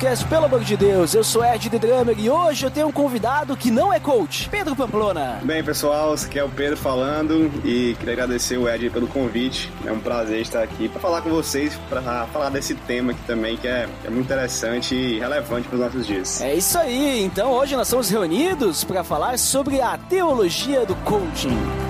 Podcast, pelo amor de Deus. Eu sou Ed The Drummer e hoje eu tenho um convidado que não é coach, Pedro Pamplona. Bem, pessoal, aqui é o Pedro falando e queria agradecer o Ed pelo convite. É um prazer estar aqui para falar com vocês, para falar desse tema aqui também que é, é muito interessante e relevante para os nossos dias. É isso aí. Então hoje nós estamos reunidos para falar sobre a teologia do coaching.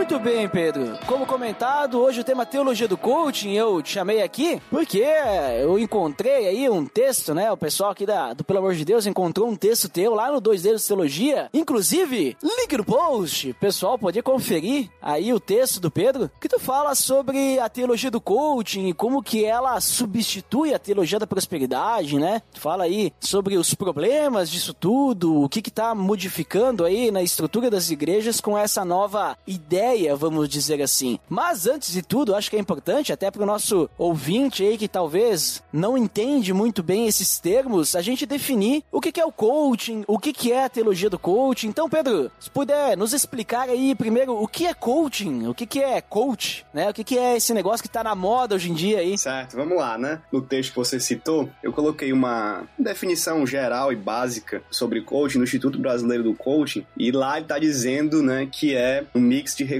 Muito bem, Pedro. Como comentado, hoje o tema teologia do coaching eu te chamei aqui porque eu encontrei aí um texto, né? O pessoal aqui da, do Pelo Amor de Deus encontrou um texto teu lá no Dois Dedos Teologia. Inclusive, link no post, pessoal poder conferir aí o texto do Pedro, que tu fala sobre a teologia do coaching e como que ela substitui a teologia da prosperidade, né? Tu fala aí sobre os problemas disso tudo, o que que tá modificando aí na estrutura das igrejas com essa nova ideia, vamos dizer assim. Mas antes de tudo, acho que é importante, até para o nosso ouvinte aí que talvez não entende muito bem esses termos, a gente definir o que é o coaching, o que que é a teologia do coaching. Então, Pedro, se puder nos explicar aí primeiro o que é coaching, o que que é coach, né? O que que é esse negócio que tá na moda hoje em dia aí? Certo, vamos lá, né? No texto que você citou, eu coloquei uma definição geral e básica sobre coaching no Instituto Brasileiro do Coaching, e lá ele tá dizendo, né, que é um mix de recursos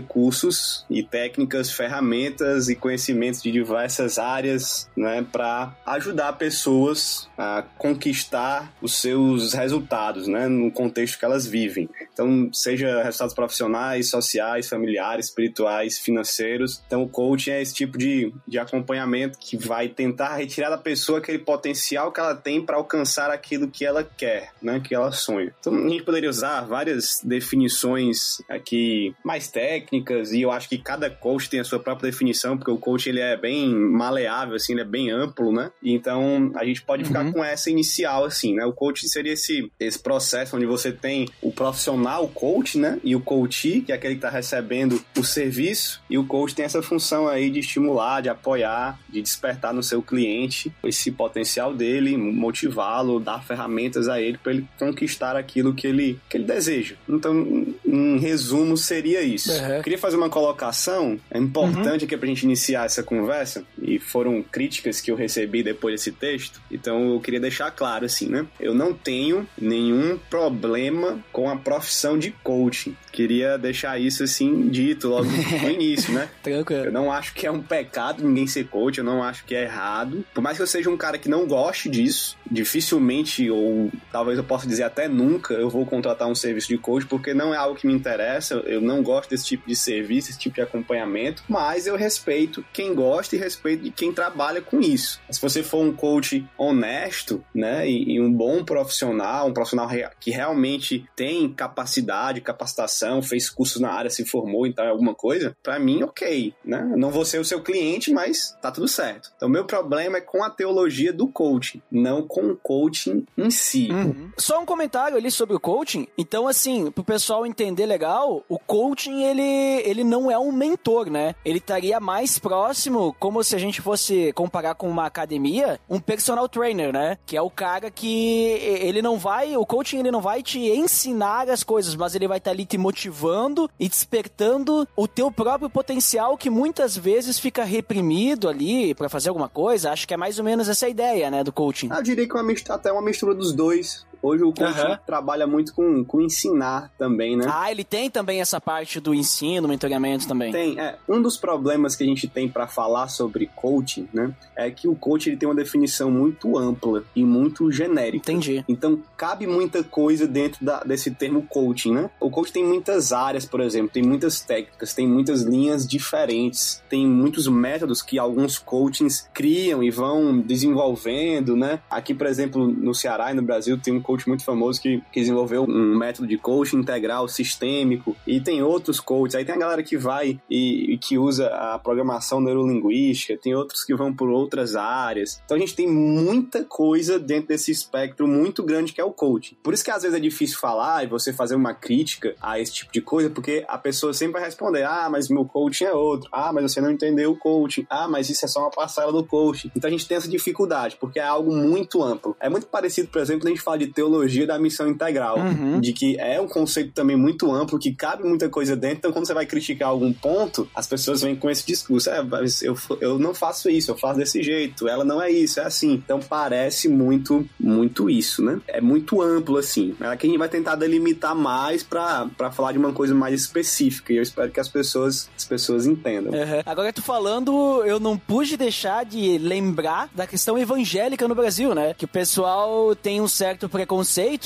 e técnicas, ferramentas e conhecimentos de diversas áreas, né, para ajudar pessoas a conquistar os seus resultados, né, no contexto que elas vivem. Então, seja resultados profissionais, sociais, familiares, espirituais, financeiros. Então, o coaching é esse tipo de, de acompanhamento que vai tentar retirar da pessoa aquele potencial que ela tem para alcançar aquilo que ela quer, né, que ela sonha. Então, a gente poderia usar várias definições aqui mais técnicas e eu acho que cada coach tem a sua própria definição, porque o coach ele é bem maleável, assim, ele é bem amplo, né? Então a gente pode ficar com essa inicial, assim, né? O coach seria esse, esse processo onde você tem o profissional, coach, né? E o coachee, que é aquele que está recebendo o serviço, e o coach tem essa função aí de estimular, de apoiar, de despertar no seu cliente esse potencial dele, motivá-lo, dar ferramentas a ele para ele conquistar aquilo que ele, que ele deseja. Então, em resumo, seria isso. Uhum. Queria fazer uma colocação é importante aqui pra gente iniciar essa conversa, e foram críticas que eu recebi depois desse texto, então eu queria deixar claro assim, né? Eu não tenho nenhum problema com a profissão de coaching. Queria deixar isso assim dito logo no início, né? Eu Tranquilo. não acho que é um pecado ninguém ser coach, eu não acho que é errado. Por mais que eu seja um cara que não goste disso, dificilmente, ou talvez eu possa dizer até nunca, eu vou contratar um serviço de coach, porque não é algo que me interessa, eu não gosto desse tipo de serviço, esse tipo de acompanhamento, mas eu respeito quem gosta e respeito de quem trabalha com isso. Se você for um coach honesto, né, e, e um bom profissional, um profissional que realmente tem capacidade, capacitação, fez cursos na área, se formou em tal alguma coisa, pra mim, ok, né? Eu não vou ser o seu cliente, mas tá tudo certo. Então, meu problema é com a teologia do coaching, não com o coaching em si. Só um comentário ali sobre o coaching. Então, assim, pro pessoal entender legal, o coaching, ele, ele não é um mentor, né? Ele estaria mais próximo, como se a gente fosse comparar com uma academia, um personal trainer, né? Que é o cara que ele não vai, o coaching ele não vai te ensinar as coisas, mas ele vai estar ali te motivando e despertando o teu próprio potencial que muitas vezes fica reprimido ali pra fazer alguma coisa. Acho que é mais ou menos essa ideia, né, do coaching. Eu diria que uma mistura, até uma mistura dos dois. Hoje o coaching trabalha muito com, com ensinar também, né? Ah, ele tem também essa parte do ensino, mentoramento também. Tem, é, um dos problemas que a gente tem para falar sobre coaching, né, é que o coaching ele tem uma definição muito ampla e muito genérica. Entendi. Então, cabe muita coisa dentro da- desse termo coaching, né? O coaching tem muitas áreas, por exemplo, tem muitas técnicas, tem muitas linhas diferentes, tem muitos métodos que alguns coachings criam e vão desenvolvendo, né? Aqui, por exemplo, no Ceará e no Brasil, tem um coach muito famoso que, que desenvolveu um método de coaching integral, sistêmico, e tem outros coaches. Aí tem a galera que vai e, e que usa a programação neurolinguística, tem outros que vão por outras áreas. Então a gente tem muita coisa dentro desse espectro muito grande que é o coaching. Por isso que às vezes é difícil falar e você fazer uma crítica a esse tipo de coisa, porque a pessoa sempre vai responder: ah, mas meu coaching é outro, ah, mas você não entendeu o coaching, ah, mas isso é só uma parcela do coaching. Então a gente tem essa dificuldade, porque é algo muito amplo. É muito parecido, por exemplo, quando a gente fala de teologia da missão integral, Uhum. de que é um conceito também muito amplo, que cabe muita coisa dentro. Então, quando você vai criticar algum ponto, as pessoas vêm com esse discurso: é, mas eu, eu não faço isso, eu faço desse jeito, ela não é isso, é assim. Então, parece muito, muito isso, né? É muito amplo, assim. Aqui a gente vai tentar delimitar mais pra falar de uma coisa mais específica, e eu espero que as pessoas, as pessoas entendam. Uhum. Agora, tu falando, eu não pude deixar de lembrar da questão evangélica no Brasil, né? Que o pessoal tem um certo preconceito,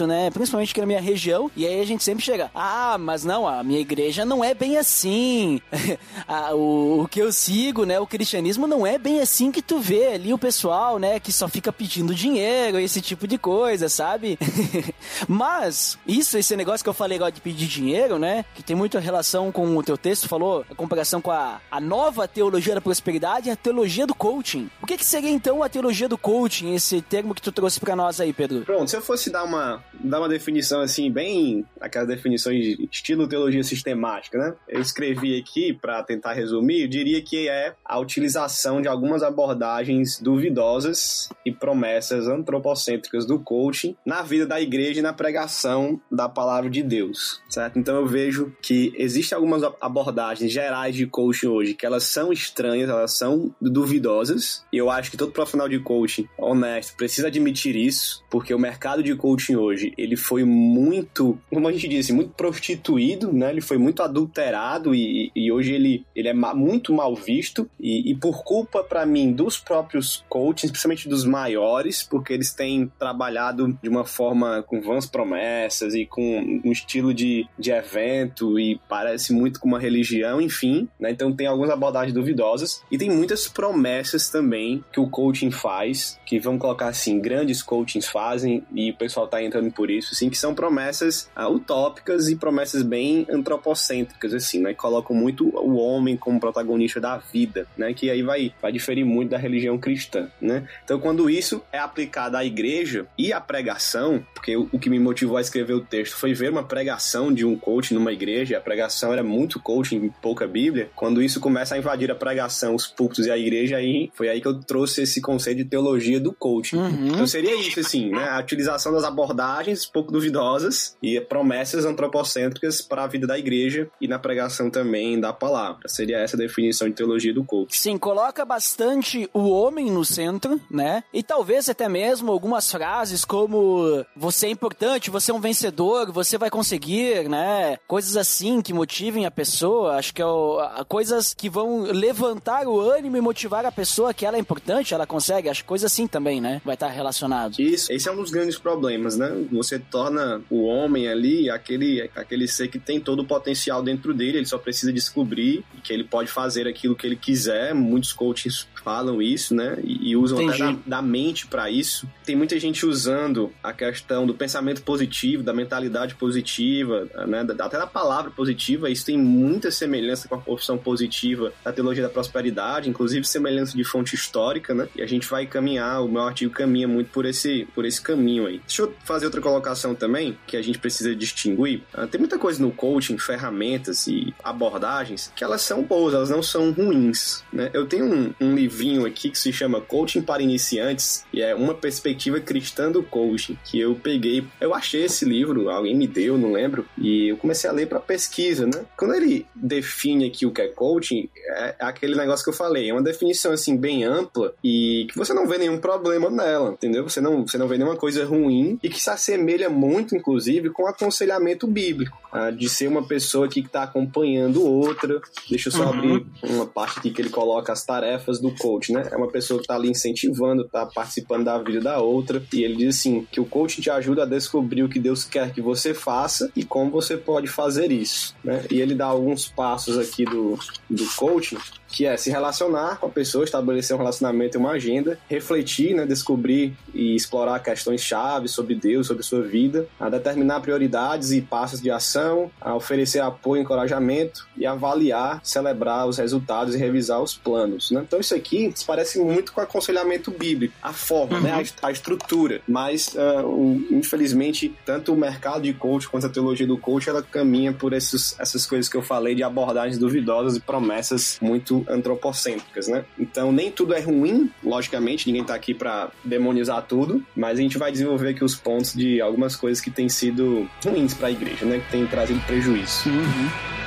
né? Principalmente aqui na minha região. E aí a gente sempre chega, ah, mas não, a minha igreja não é bem assim. Ah, o, o que eu sigo, né? O cristianismo não é bem assim que tu vê ali o pessoal, né? Que só fica pedindo dinheiro, esse tipo de coisa, sabe? mas, isso, esse negócio que eu falei agora de pedir dinheiro, né? Que tem muita relação com o teu texto, falou, a comparação com a, a nova teologia da prosperidade e a teologia do coaching. O que, que seria então a teologia do coaching, esse termo que tu trouxe pra nós aí, Pedro? Pronto, se eu fosse dar uma, dar uma definição assim, bem aquelas definições de estilo teologia sistemática, né? Eu escrevi aqui para tentar resumir, eu diria que é a utilização de algumas abordagens duvidosas e promessas antropocêntricas do coaching na vida da igreja e na pregação da palavra de Deus, certo? Então eu vejo que existem algumas abordagens gerais de coaching hoje que elas são estranhas, elas são duvidosas, e eu acho que todo profissional de coaching honesto precisa admitir isso, porque o mercado de coaching hoje, ele foi muito, como a gente disse, muito prostituído, né? Ele foi muito adulterado e, e hoje ele, ele é ma- muito mal visto e, e por culpa, para mim, dos próprios coachings, principalmente dos maiores, porque eles têm trabalhado de uma forma com vãs promessas e com um estilo de, de evento e parece muito com uma religião, enfim, né? Então tem algumas abordagens duvidosas e tem muitas promessas também que o coaching faz, que vamos colocar assim, grandes coachings fazem e o pessoal tá entrando por isso, assim, que são promessas ah, utópicas e promessas bem antropocêntricas, assim, né? Que colocam muito o homem como protagonista da vida, né? Que aí vai, vai diferir muito da religião cristã, né? Então, quando isso é aplicado à igreja e à pregação, porque o, o que me motivou a escrever o texto foi ver uma pregação de um coach numa igreja, a pregação era muito coaching pouca Bíblia. Quando isso começa a invadir a pregação, os púlpitos e a igreja, aí foi aí que eu trouxe esse conceito de teologia do coaching. Uhum. Então seria isso, assim, né? A utilização das abordagens pouco duvidosas e promessas antropocêntricas para a vida da igreja e na pregação também da palavra. Seria essa a definição de teologia do coaching. Sim, coloca bastante o homem no centro, né? E talvez até mesmo algumas frases como você é importante, você é um vencedor, você vai conseguir, né? Coisas assim que motivem a pessoa. Acho que é o, a- coisas que vão levantar o ânimo e motivar a pessoa que ela é importante, ela consegue. Acho que coisa assim também, né? Vai estar relacionado. Isso, esse é um dos grandes problemas, né? Você torna o homem ali aquele, aquele ser que tem todo o potencial dentro dele, ele só precisa descobrir que ele pode fazer aquilo que ele quiser. Muitos coaches falam isso, né? E, e usam até da, Entendi. da mente para isso. Tem muita gente usando a questão do pensamento positivo, da mentalidade positiva, né? Até da palavra positiva. Isso tem muita semelhança com a profissão positiva da teologia da prosperidade, inclusive semelhança de fonte histórica, né? E a gente vai caminhar, o meu artigo caminha muito por esse, por esse caminho aí. Deixa eu fazer outra colocação também, que a gente precisa distinguir. Ah, tem muita coisa no coaching, ferramentas e abordagens, que elas são boas, elas não são ruins, né? Eu tenho um, um livrinho aqui que se chama Coaching para Iniciantes, e é uma perspectiva cristã do coaching, que eu peguei, eu achei esse livro, alguém me deu, não lembro, e eu comecei a ler para pesquisa, né? Quando ele define aqui o que é coaching, é aquele negócio que eu falei, é uma definição assim bem ampla e que você não vê nenhum problema nela, entendeu? Você não, você não vê nenhuma coisa ruim ruim e que se assemelha muito, inclusive, com o aconselhamento bíblico, ah, de ser uma pessoa que está acompanhando outra. Deixa eu só Uhum. abrir uma parte aqui que ele coloca as tarefas do coach, né? É uma pessoa que está ali incentivando, está participando da vida da outra, e ele diz assim que o coach te ajuda a descobrir o que Deus quer que você faça e como você pode fazer isso, né? E ele dá alguns passos aqui do, do coaching que é se relacionar com a pessoa, estabelecer um relacionamento e uma agenda, refletir, né, descobrir e explorar questões chave sobre Deus, sobre sua vida, a determinar prioridades e passos de ação, a oferecer apoio e encorajamento e avaliar, celebrar os resultados e revisar os planos. Né? Então isso aqui se parece muito com aconselhamento bíblico, a forma, né, a, est- a estrutura, mas ah, o- infelizmente tanto o mercado de coach quanto a teologia do coach ela caminha por esses, essas coisas que eu falei de abordagens duvidosas e promessas muito antropocêntricas, né? Então nem tudo é ruim, logicamente, ninguém tá aqui para demonizar tudo, mas a gente vai desenvolver aqui os pontos de algumas coisas que têm sido ruins para a igreja, né? Que têm trazido prejuízo. Uhum.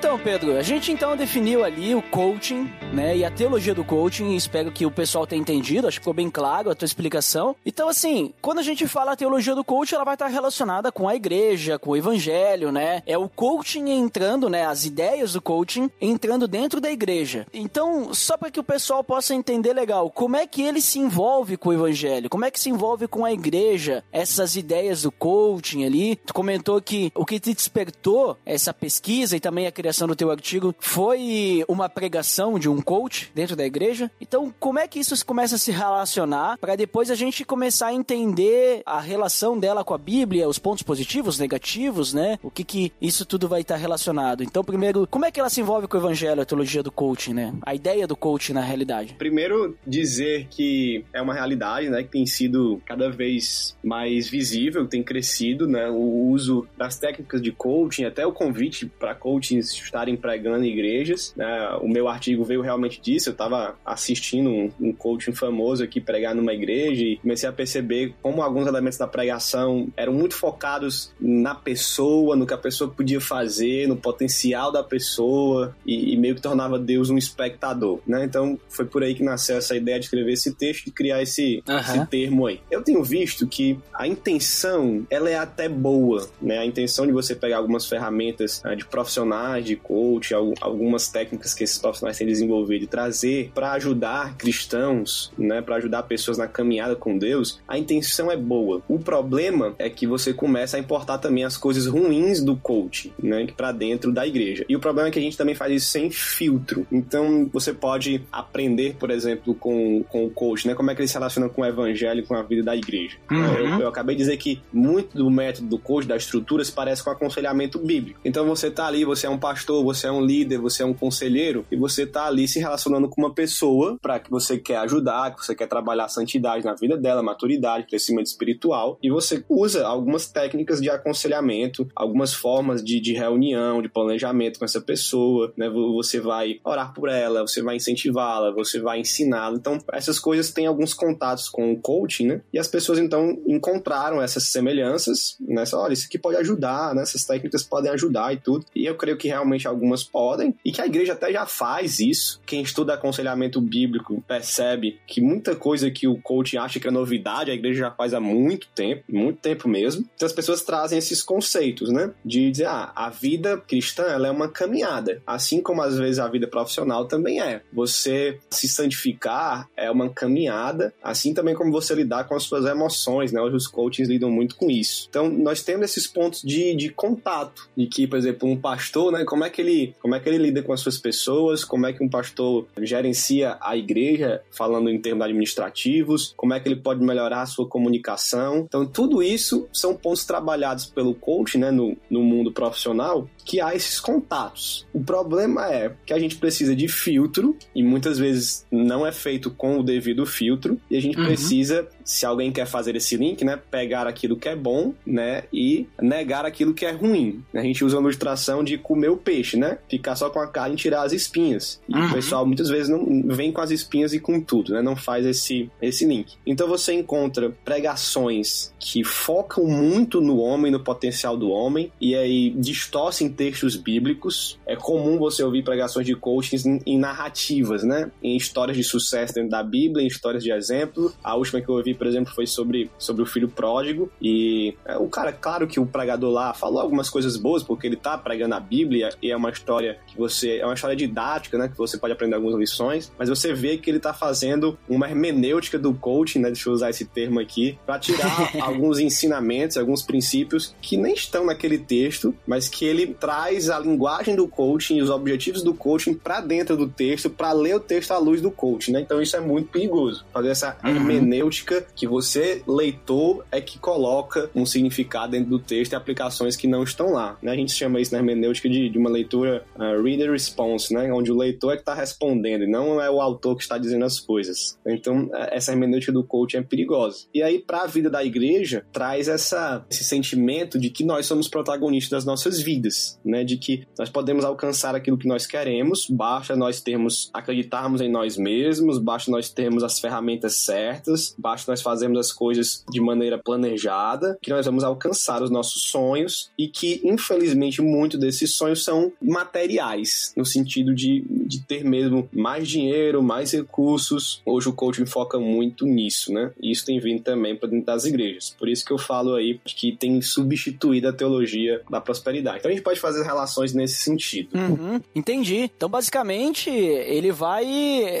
Então, Pedro, a gente então definiu ali o coaching, né, e a teologia do coaching, espero que o pessoal tenha entendido, acho que ficou bem claro a tua explicação. Então, assim, quando a gente fala a teologia do coaching, ela vai estar relacionada com a igreja, com o evangelho, né? É o coaching entrando, né, as ideias do coaching entrando dentro da igreja. Então, só para que o pessoal possa entender legal, como é que ele se envolve com o evangelho? Como é que se envolve com a igreja? Essas ideias do coaching ali. Tu comentou que o que te despertou essa pesquisa e também a criação do teu artigo foi uma pregação de um coach dentro da igreja. Então, como é que isso começa a se relacionar para depois a gente começar a entender a relação dela com a Bíblia, os pontos positivos, negativos, né? O que que isso tudo vai estar relacionado. Então, primeiro, como é que ela se envolve com o evangelho, a teologia do coaching, né? A ideia do coaching na realidade. Primeiro, dizer que é uma realidade, né, que tem sido cada vez mais visível, tem crescido, né, o uso das técnicas de coaching, até o convite para coachings estarem pregando em igrejas. Né, o meu artigo veio realmente disso. Eu estava assistindo um, um coaching famoso aqui pregar numa igreja e comecei a perceber como alguns elementos da pregação eram muito focados na pessoa, no que a pessoa podia fazer, no potencial da pessoa e, e meio que tornava Deus um espectador, né? Então foi por aí que nasceu essa ideia de escrever esse texto e criar esse, Aham. esse termo aí. Eu tenho visto que a intenção ela é até boa, né? A intenção de você pegar algumas ferramentas ah, de profissionais, de coach, al- algumas técnicas que esses profissionais têm desenvolvido e trazer para ajudar cristãos, né? Para ajudar pessoas na caminhada com Deus, a intenção é boa. O problema é que você começa a importar também as coisas ruins do coach, né? Para dentro da igreja. E o problema é que a gente também faz isso sem filtro. Então você pode aprender, por exemplo, com, com o coach, né? Como é que ele se relaciona com o evangelho, com a vida da igreja. Uhum. Eu, eu acabei de dizer que muito do método do coach, da estrutura, se parece com aconselhamento bíblico. Então você tá ali, você é um pastor, você é um líder, você é um conselheiro, e você tá ali se relacionando com uma pessoa para que você quer ajudar, que você quer trabalhar a santidade na vida dela, maturidade, crescimento espiritual, e você usa algumas técnicas de aconselhamento, algumas formas de, de reunião, de planejamento com essa pessoa, né? Você vai orar por ela, você vai incentivá-la, você vai ensiná-la. Então, essas coisas têm alguns contatos com o coaching, né? E as pessoas então encontraram essas semelhanças, né? Olha, isso aqui pode ajudar, né? Essas técnicas podem ajudar e tudo. E eu creio que realmente algumas podem, e que a igreja até já faz isso. Quem estuda aconselhamento bíblico percebe que muita coisa que o coaching acha que é novidade, a igreja já faz há muito tempo, muito tempo mesmo. Então as pessoas trazem esses conceitos, né? De dizer, ah, a vida cristã ela é uma caminhada, assim como às vezes a vida profissional também é. Você se santificar é uma caminhada, assim também como você lidar com as suas emoções, né? Hoje os coaches lidam muito com isso. Então nós temos esses pontos de, de contato, de que, por exemplo, um pastor, né? Como é que ele, como é que ele lida com as suas pessoas? Como é que um pastor gerencia a igreja, falando em termos administrativos? Como é que ele pode melhorar a sua comunicação? Então tudo isso são pontos trabalhados pelo coach, né? No, no mundo profissional, que há esses contatos. O problema é que a gente precisa de filtro e muitas vezes não é feito com o devido filtro e a gente Uhum. precisa se alguém quer fazer esse link, né, pegar aquilo que é bom, né, e negar aquilo que é ruim. A gente usa a ilustração de comer o peixe, né, ficar só com a carne e tirar as espinhas. E Uhum. o pessoal muitas vezes não vem com as espinhas e com tudo, né, não faz esse, esse link. Então você encontra pregações que focam muito no homem, no potencial do homem, e aí distorcem textos bíblicos. É comum você ouvir pregações de coaching em, em narrativas, né? Em histórias de sucesso dentro da Bíblia, em histórias de exemplo. A última que eu ouvi, por exemplo, foi sobre, sobre o filho pródigo. E é, o cara, claro que o pregador lá falou algumas coisas boas, porque ele tá pregando a Bíblia e é uma história que você. É uma história didática, né? Que você pode aprender algumas lições, mas você vê que ele tá fazendo uma hermenêutica do coaching, né? Deixa eu usar esse termo aqui, para tirar alguns ensinamentos, alguns princípios que nem estão naquele texto, mas que ele traz a linguagem do coaching e os objetivos do coaching para dentro do texto, para ler o texto à luz do coaching, né? Então isso é muito perigoso. Fazer essa Uhum. hermenêutica que você, leitor, é que coloca um significado dentro do texto e aplicações que não estão lá. Né? A gente chama isso na hermenêutica de, de uma leitura uh, reader response, né? Onde o leitor é que está respondendo e não é o autor que está dizendo as coisas. Então, eh, essa hermenêutica do coaching é perigosa. E aí, para a vida da igreja, traz essa, esse sentimento de que nós somos protagonistas das nossas vidas, né? De que nós podemos alcançar aquilo que nós queremos, basta nós termos, acreditarmos em nós mesmos, basta nós termos as ferramentas certas, basta nós fazermos as coisas de maneira planejada, que nós vamos alcançar os nossos sonhos e que, infelizmente, muito desses sonhos são materiais, no sentido de, de ter mesmo mais dinheiro, mais recursos. Hoje o coaching foca muito nisso, né? E isso tem vindo também para dentro das igrejas. Por isso que eu falo aí que tem substituído a teologia da prosperidade. Então a gente pode fazer relações nesse sentido. Uhum, entendi. Então, basicamente, ele vai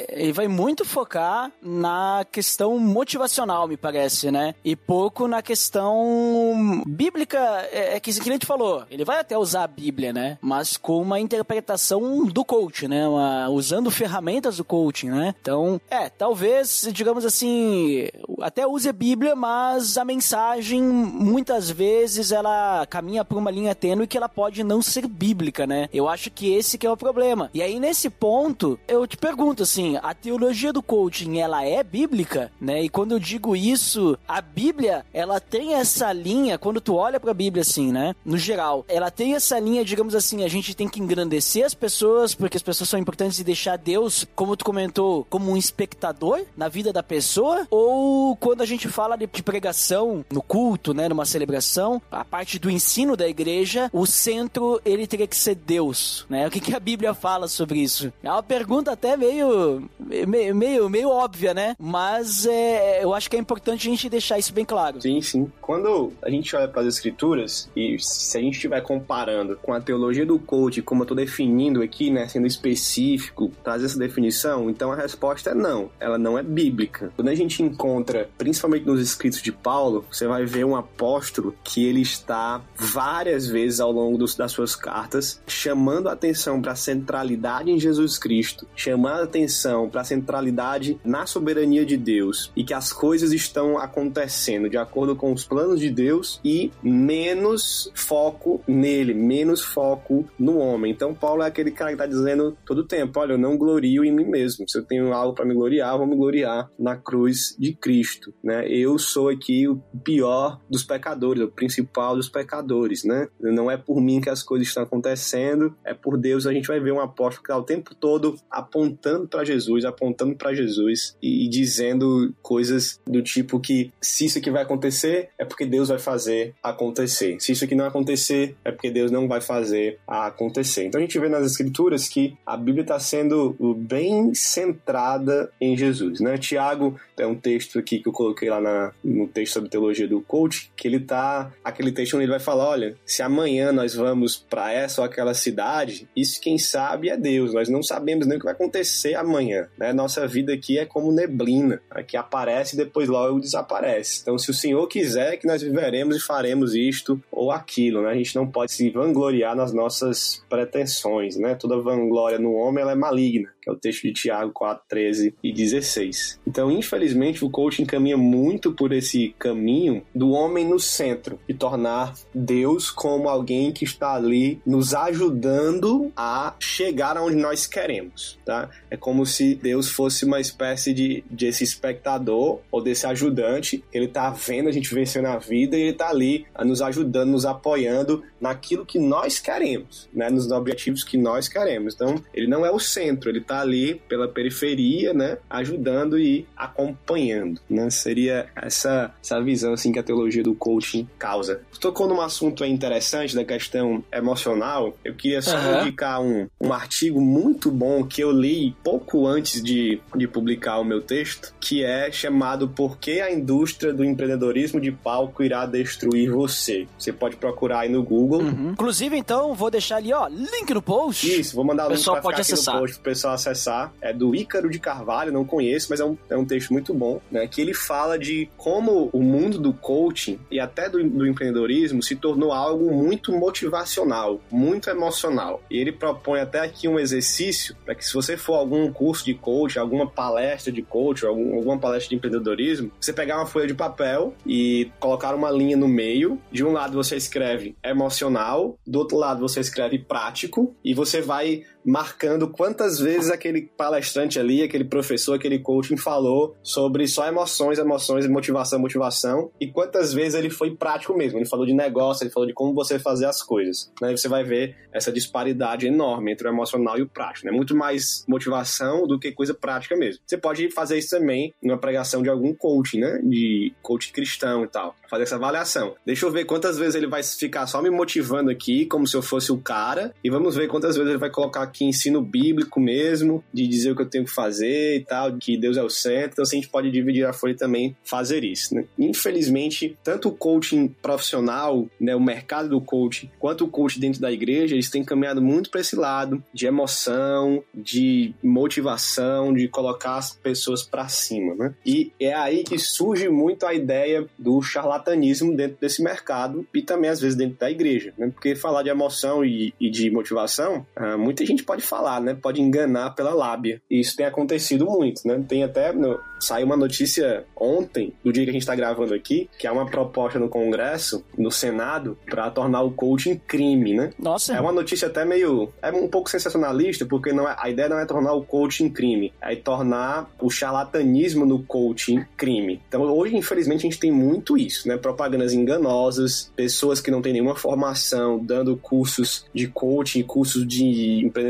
ele vai muito focar na questão motivacional, me parece, né? E pouco na questão bíblica, é, é que, a gente falou, ele vai até usar a Bíblia, né? Mas com uma interpretação do coach, né? Uma- usando ferramentas do coaching, né? Então, é, talvez, digamos assim, até use a Bíblia, mas a mensagem, muitas vezes, ela caminha por uma linha tênue que ela pode não ser bíblica, né? Eu acho que esse que é o problema. E aí, nesse ponto, eu te pergunto, assim, a teologia do coaching, ela é bíblica, né? E quando eu digo isso, a Bíblia, ela tem essa linha, quando tu olha pra Bíblia, assim, né? No geral, ela tem essa linha, digamos assim, a gente tem que engrandecer as pessoas, porque as pessoas são importantes e deixar Deus, como tu comentou, como um espectador na vida da pessoa, ou quando a gente fala de pregação no culto, né, numa celebração, a parte do ensino da igreja, o centro ele teria que ser Deus, né? O que, que a Bíblia fala sobre isso? É uma pergunta até meio meio meio, meio óbvia, né? Mas é, eu acho que é importante a gente deixar isso bem claro. Sim, sim. Quando a gente olha para as escrituras e se a gente estiver comparando com a teologia do coach, como eu estou definindo aqui, né, sendo específico, trazer essa definição, então a resposta é não. Ela não é bíblica. Quando a gente encontra, principalmente nos escritos de Paulo, você vai ver um apóstolo que ele está várias vezes ao longo dos- das suas cartas chamando a atenção para a centralidade em Jesus Cristo, chamando a atenção para a centralidade na soberania de Deus e que as coisas estão acontecendo de acordo com os planos de Deus e menos foco nele, menos foco no homem. Então Paulo é aquele cara que está dizendo todo tempo, olha, eu não glorio em mim mesmo. Se eu tenho algo para me gloriar, vou me gloriar na cruz de Cristo, né? Eu sou aqui o pior dos pecadores, o principal dos pecadores, né? Não é por mim que as coisas estão acontecendo, é por Deus. A gente vai ver um apóstolo que está o tempo todo apontando para Jesus, apontando para Jesus e, e dizendo coisas do tipo que se isso aqui vai acontecer, é porque Deus vai fazer acontecer. Se isso aqui não acontecer, é porque Deus não vai fazer acontecer. Então a gente vê nas escrituras que a Bíblia está sendo bem centrada em Jesus, né? Tiago é um texto aqui que eu coloquei lá na, no texto sobre teologia do coach, que ele tá aquele texto onde ele vai falar, olha, se amanhã nós vamos para essa ou aquela cidade, isso quem sabe é Deus. Nós não sabemos nem o que vai acontecer amanhã, né? Nossa vida aqui é como neblina, né? que aparece depois logo desaparece. Então, se o Senhor quiser que nós viveremos e faremos isto ou aquilo, né? A gente não pode se vangloriar nas nossas pretensões, né? Toda vanglória no homem ela é maligna. Que é o texto de Tiago 4, 13 e 16. Então, infelizmente, o coaching caminha muito por esse caminho do homem no centro e tornar Deus como alguém que está ali nos ajudando a chegar aonde nós queremos, tá? É como se Deus fosse uma espécie de, de esse espectador ou desse ajudante, ele tá vendo a gente vencer na vida e ele tá ali nos ajudando, nos apoiando naquilo que nós queremos, né? Nos objetivos que nós queremos. Então, ele não é o centro, ele tá ali pela periferia, né? Ajudando e acompanhando, né? Seria essa, essa visão, assim, que a teologia do coaching causa. Tocou num assunto interessante da questão emocional, eu queria só uhum. indicar um, um artigo muito bom que eu li pouco antes de, de publicar o meu texto, que é chamado Por que a indústria do empreendedorismo de palco irá destruir você? Você pode procurar aí no Google. Uhum. Inclusive, então, vou deixar ali, ó, link no post. Isso, vou mandar o link pra pode acessar. no post pro pessoal acessar. É do Ícaro de Carvalho, não conheço, mas é um, é um texto muito bom, né? Que ele fala de como o mundo do coaching e até do, do empreendedorismo se tornou algo muito motivacional, muito emocional. E ele propõe até aqui um exercício para que se você for algum curso de coach, alguma palestra de coach, algum, alguma palestra de empreendedorismo, você pegar uma folha de papel e colocar uma linha no meio. De um lado você escreve emocional, do outro lado você escreve prático e você vai marcando quantas vezes aquele palestrante ali, aquele professor, aquele coaching falou sobre só emoções, emoções, motivação, motivação, e quantas vezes ele foi prático mesmo. Ele falou de negócio, ele falou de como você fazer as coisas. Né? Você vai ver essa disparidade enorme entre o emocional e o prático. Né? muito mais motivação do que coisa prática mesmo. Você pode fazer isso também numa pregação de algum coaching, né? De coaching cristão e tal. Fazer essa avaliação. Deixa eu ver quantas vezes ele vai ficar só me motivando aqui, como se eu fosse o cara, e vamos ver quantas vezes ele vai colocar aqui ensino bíblico mesmo, de dizer o que eu tenho que fazer e tal, que Deus é o centro. Então, assim, a gente pode dividir a folha e também fazer isso, né? Infelizmente, tanto o coaching profissional, né, o mercado do coaching, quanto o coaching dentro da igreja, eles têm caminhado muito para esse lado de emoção, de motivação, de colocar as pessoas para cima, né? E é aí que surge muito a ideia do charlatanismo dentro desse mercado e também às vezes dentro da igreja, né? Porque falar de emoção e, e de motivação, ah, muita gente pode falar, né? Pode enganar pela lábia. E isso tem acontecido muito, né? Tem até no, saiu uma notícia ontem, do dia que a gente está gravando aqui, que é uma proposta no Congresso, no Senado, para tornar o coaching crime, né? Nossa. É uma notícia até meio é um pouco sensacionalista, porque não é, a ideia não é tornar o coaching crime, é tornar o charlatanismo no coaching crime. Então, hoje, infelizmente, a gente tem muito isso, né? Propagandas enganosas, pessoas que não têm nenhuma formação, dando cursos de coaching, cursos de empreendedorismo,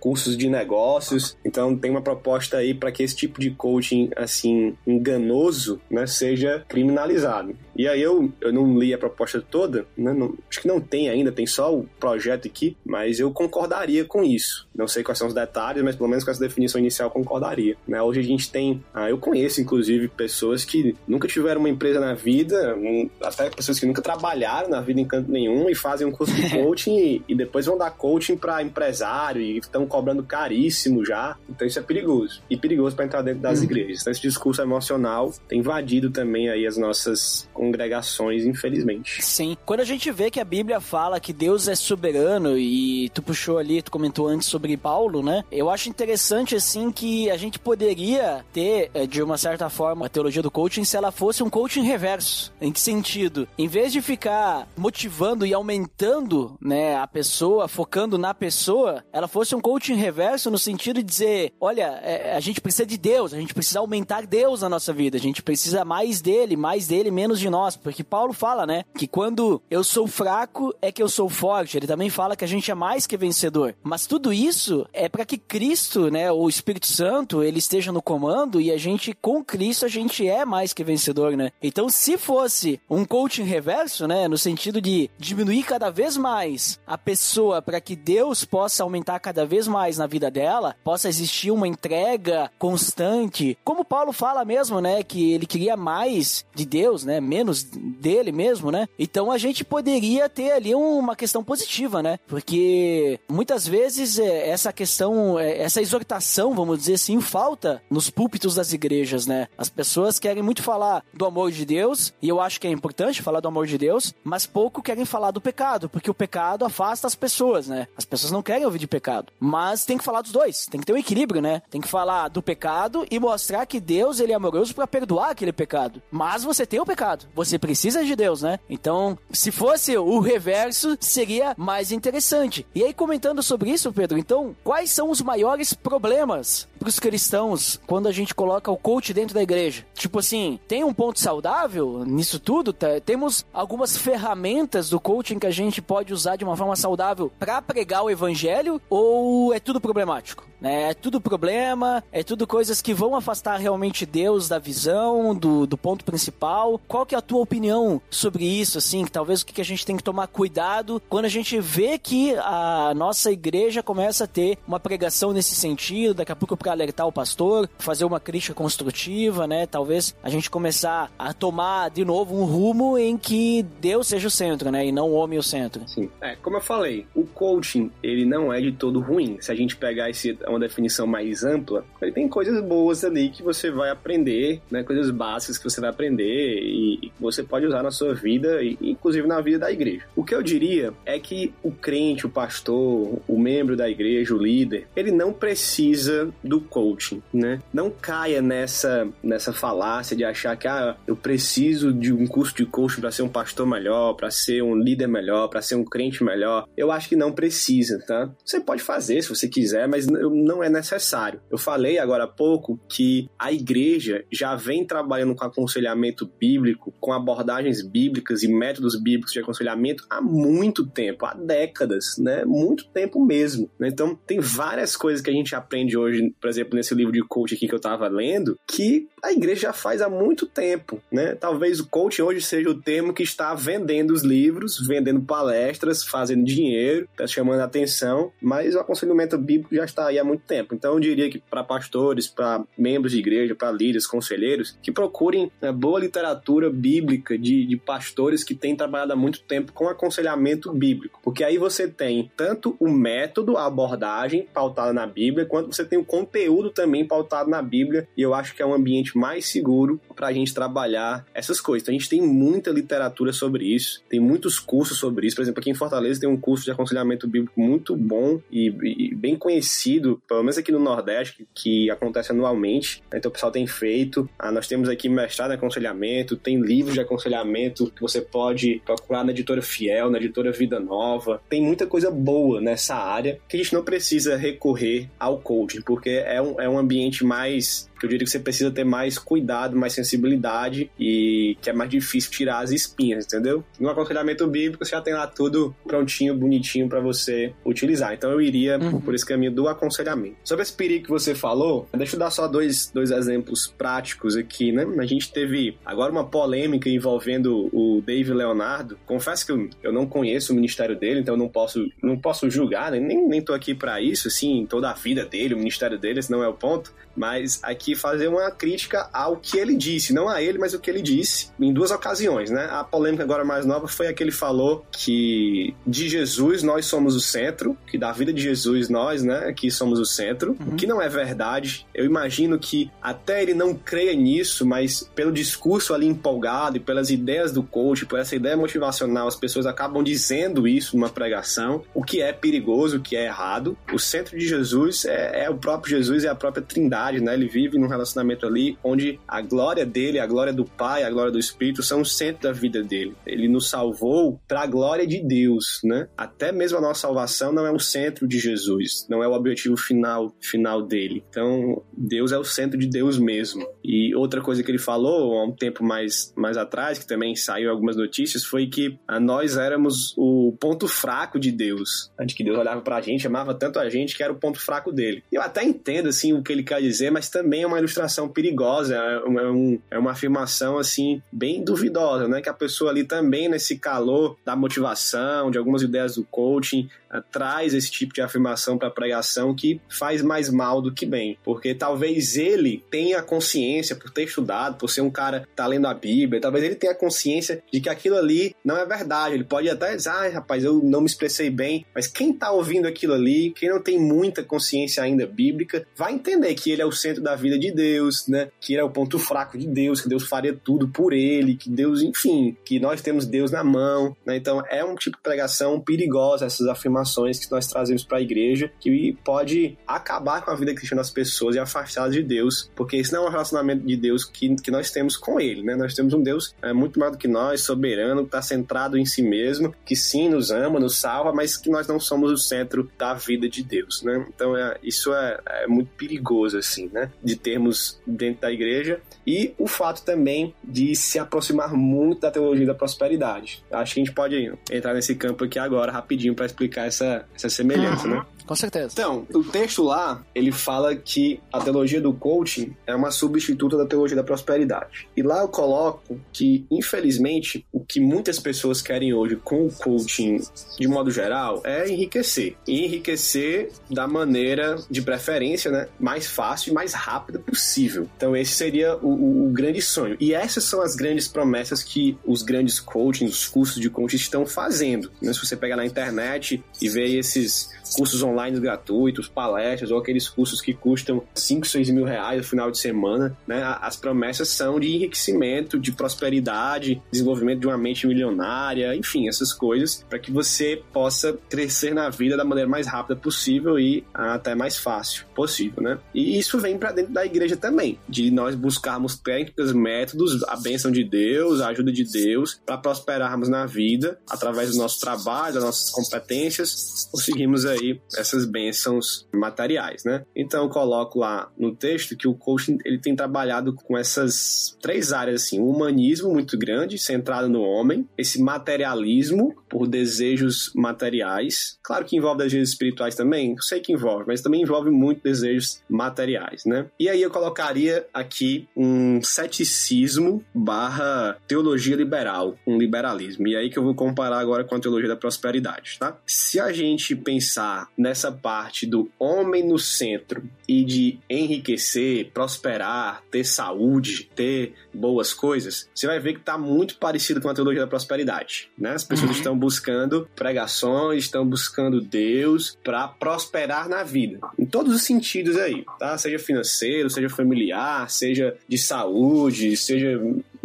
cursos de negócios. Então, tem uma proposta aí para que esse tipo de coaching, assim, enganoso, né, seja criminalizado. E aí eu, eu não li a proposta toda, né? não, acho que não tem ainda, tem só o projeto aqui, mas eu concordaria com isso. Não sei quais são os detalhes, mas pelo menos com essa definição inicial concordaria. Né? Hoje a gente tem, ah, eu conheço inclusive pessoas que nunca tiveram uma empresa na vida, um, até pessoas que nunca trabalharam na vida em canto nenhum e fazem um curso de coaching e, e depois vão dar coaching para empresário e estão cobrando caríssimo já. Então isso é perigoso. E perigoso para entrar dentro das hum. igrejas. Então esse discurso emocional tem invadido também aí as nossas congregações, infelizmente. Sim. Quando a gente vê que a Bíblia fala que Deus é soberano e tu puxou ali, tu comentou antes sobre Paulo, né? Eu acho interessante assim que a gente poderia ter eh, de uma certa forma a teologia do coaching se ela fosse um coaching reverso. Em que sentido? Em vez de ficar motivando e aumentando, né, a pessoa, focando na pessoa, ela fosse um coaching reverso no sentido de dizer, olha, é, a gente precisa de Deus, a gente precisa aumentar Deus na nossa vida, a gente precisa mais dele, mais dele, menos de nós nós, porque Paulo fala, né, que quando eu sou fraco é que eu sou forte. Ele também fala que a gente é mais que vencedor. Mas tudo isso é para que Cristo, né, o Espírito Santo, ele esteja no comando e a gente com Cristo a gente é mais que vencedor, né? Então, se fosse um coaching reverso, né, no sentido de diminuir cada vez mais a pessoa para que Deus possa aumentar cada vez mais na vida dela, possa existir uma entrega constante, como Paulo fala mesmo, né, que ele queria mais de Deus, né, menos dele mesmo, né? Então a gente poderia ter ali uma questão positiva, né? Porque muitas vezes é, essa questão, é, essa exortação, vamos dizer assim, falta nos púlpitos das igrejas, né? As pessoas querem muito falar do amor de Deus, e eu acho que é importante falar do amor de Deus, mas pouco querem falar do pecado, porque o pecado afasta as pessoas, né? As pessoas não querem ouvir de pecado, mas tem que falar dos dois. Tem que ter um equilíbrio, né? Tem que falar do pecado e mostrar que Deus ele é amoroso para perdoar aquele pecado. Mas você tem o pecado. Você precisa de Deus, né? Então, se fosse o reverso, seria mais interessante. E aí, comentando sobre isso, Pedro, então, quais são os maiores problemas para os cristãos quando a gente coloca o coach dentro da igreja? Tipo assim, tem um ponto saudável nisso tudo? Temos algumas ferramentas do coaching que a gente pode usar de uma forma saudável para pregar o evangelho ou é tudo problemático? É tudo problema, é tudo coisas que vão afastar realmente Deus da visão, do, do ponto principal. Qual que é a tua opinião sobre isso, assim? Que talvez o que a gente tem que tomar cuidado quando a gente vê que a nossa igreja começa a ter uma pregação nesse sentido, daqui a pouco para alertar o pastor, fazer uma crítica construtiva, né? Talvez a gente começar a tomar de novo um rumo em que Deus seja o centro, né? E não o homem o centro. Sim. É, como eu falei, o coaching, ele não é de todo ruim. Se a gente pegar esse é uma definição mais ampla, ele tem coisas boas ali que você vai aprender, né? Coisas básicas que você vai aprender e, você pode usar na sua vida e inclusive na vida da igreja. O que eu diria é que o crente, o pastor, o membro da igreja, o líder, ele não precisa do coaching, né? Não caia nessa nessa falácia de achar que ah, eu preciso de um curso de coaching para ser um pastor melhor, para ser um líder melhor, para ser um crente melhor. Eu acho que não precisa, tá? Você pode fazer se você quiser, mas não é necessário. Eu falei agora há pouco que a igreja já vem trabalhando com aconselhamento bíblico, com abordagens bíblicas e métodos bíblicos de aconselhamento há muito tempo, há décadas, né? Muito tempo mesmo. Né? Então, tem várias coisas que a gente aprende hoje, por exemplo, nesse livro de coach aqui que eu estava lendo, que a igreja já faz há muito tempo, né? Talvez o coach hoje seja o termo que está vendendo os livros, vendendo palestras, fazendo dinheiro, está chamando a atenção, mas o aconselhamento bíblico já está aí há muito tempo. Então eu diria que para pastores, para membros de igreja, para líderes, conselheiros, que procurem né, boa literatura bíblica de, de pastores que têm trabalhado há muito tempo com aconselhamento bíblico. Porque aí você tem tanto o método, a abordagem pautada na Bíblia, quanto você tem o conteúdo também pautado na Bíblia. E eu acho que é um ambiente mais seguro para a gente trabalhar essas coisas. Então a gente tem muita literatura sobre isso, tem muitos cursos sobre isso. Por exemplo, aqui em Fortaleza tem um curso de aconselhamento bíblico muito bom e, e bem conhecido, pelo menos aqui no Nordeste, que acontece anualmente. Então o pessoal tem feito. Ah, nós temos aqui mestrado em aconselhamento, tem livros de aconselhamento que você pode procurar na editora Fiel, na editora Vida Nova. Tem muita coisa boa nessa área que a gente não precisa recorrer ao coaching, porque é um, é um ambiente mais que eu diria que você precisa ter mais cuidado, mais sensibilidade e que é mais difícil tirar as espinhas, entendeu? No aconselhamento bíblico você já tem lá tudo prontinho, bonitinho para você utilizar. Então eu iria uhum. por esse caminho do aconselhamento. Sobre esse perigo que você falou, deixa eu dar só dois, dois exemplos práticos aqui, né? A gente teve agora uma polêmica envolvendo o Dave Leonardo. Confesso que eu, eu não conheço o ministério dele, então eu não posso, não posso julgar, né? nem, nem tô aqui para isso, assim, toda a vida dele, o ministério dele, esse não é o ponto. Mas aqui fazer uma crítica ao que ele disse, não a ele, mas o que ele disse, em duas ocasiões, né? A polêmica agora mais nova foi a que ele falou que de Jesus nós somos o centro, que da vida de Jesus nós, né, aqui somos o centro, uhum. o que não é verdade. Eu imagino que até ele não creia nisso, mas pelo discurso ali empolgado e pelas ideias do coach, por essa ideia motivacional, as pessoas acabam dizendo isso numa pregação, o que é perigoso, o que é errado. O centro de Jesus é, é o próprio Jesus, é a própria Trindade né? Ele vive num relacionamento ali onde a glória dele, a glória do Pai, a glória do Espírito são o centro da vida dele. Ele nos salvou para a glória de Deus, né? Até mesmo a nossa salvação não é o centro de Jesus, não é o objetivo final final dele. Então, Deus é o centro de Deus mesmo. E outra coisa que ele falou há um tempo mais mais atrás, que também saiu algumas notícias, foi que ah, nós éramos o ponto fraco de Deus. De que Deus olhava pra gente, amava tanto a gente que era o ponto fraco dele. Eu até entendo assim o que ele quer dizer dizer, mas também é uma ilustração perigosa, é uma, é, é uma afirmação assim bem duvidosa, né? Que a pessoa ali também nesse calor da motivação, de algumas ideias do coaching, uh, traz esse tipo de afirmação para pregação que faz mais mal do que bem, porque talvez ele tenha consciência por ter estudado, por ser um cara que tá lendo a Bíblia, talvez ele tenha consciência de que aquilo ali não é verdade. Ele pode até dizer, ah, rapaz, eu não me expressei bem, mas quem tá ouvindo aquilo ali, quem não tem muita consciência ainda bíblica, vai entender que ele é o centro da vida de Deus, né? Que ele é o ponto fraco de Deus, que Deus faria tudo por ele, que Deus, enfim, que nós temos Deus na mão, né? Então é um tipo de pregação perigosa essas afirmações que nós trazemos para a igreja, que pode acabar com a vida cristã das pessoas e afastá-las de Deus, porque isso não é um relacionamento de Deus que, que nós temos com ele, né? Nós temos um Deus é, muito maior do que nós, soberano, que está centrado em si mesmo, que sim nos ama, nos salva, mas que nós não somos o centro da vida de Deus, né? Então é, isso é, é muito perigoso, né? De termos dentro da igreja e o fato também de se aproximar muito da teologia da prosperidade. Acho que a gente pode entrar nesse campo aqui agora rapidinho para explicar essa, essa semelhança, uhum. né? Com certeza. Então, o texto lá, ele fala que a teologia do coaching é uma substituta da teologia da prosperidade. E lá eu coloco que, infelizmente, o que muitas pessoas querem hoje com o coaching, de modo geral, é enriquecer. E enriquecer da maneira, de preferência, né, mais fácil e mais rápida possível. Então, esse seria o, o, o grande sonho. E essas são as grandes promessas que os grandes coachings, os cursos de coaching estão fazendo. Né? Se você pegar na internet e ver esses cursos online gratuitos, palestras ou aqueles cursos que custam 5, 6 mil reais no final de semana, né? As promessas são de enriquecimento, de prosperidade, desenvolvimento de uma mente milionária, enfim, essas coisas, para que você possa crescer na vida da maneira mais rápida possível e até mais fácil possível, né? E isso vem para dentro da igreja também, de nós buscarmos técnicas, métodos, a bênção de Deus, a ajuda de Deus, para prosperarmos na vida através do nosso trabalho, das nossas competências, conseguimos aí aí essas bênçãos materiais, né? Então eu coloco lá no texto que o coaching ele tem trabalhado com essas três áreas assim, o humanismo muito grande, centrado no homem, esse materialismo por desejos materiais, claro que envolve desejos espirituais também, eu sei que envolve, mas também envolve muito desejos materiais, né? E aí eu colocaria aqui um ceticismo barra teologia liberal, um liberalismo. E aí que eu vou comparar agora com a teologia da prosperidade, tá? Se a gente pensar nessa parte do homem no centro e de enriquecer, prosperar, ter saúde, ter boas coisas, você vai ver que está muito parecido com a teologia da prosperidade. Né? As pessoas uhum. estão buscando pregações, estão buscando Deus para prosperar na vida, em todos os sentidos aí, tá? Seja financeiro, seja familiar, seja de saúde, seja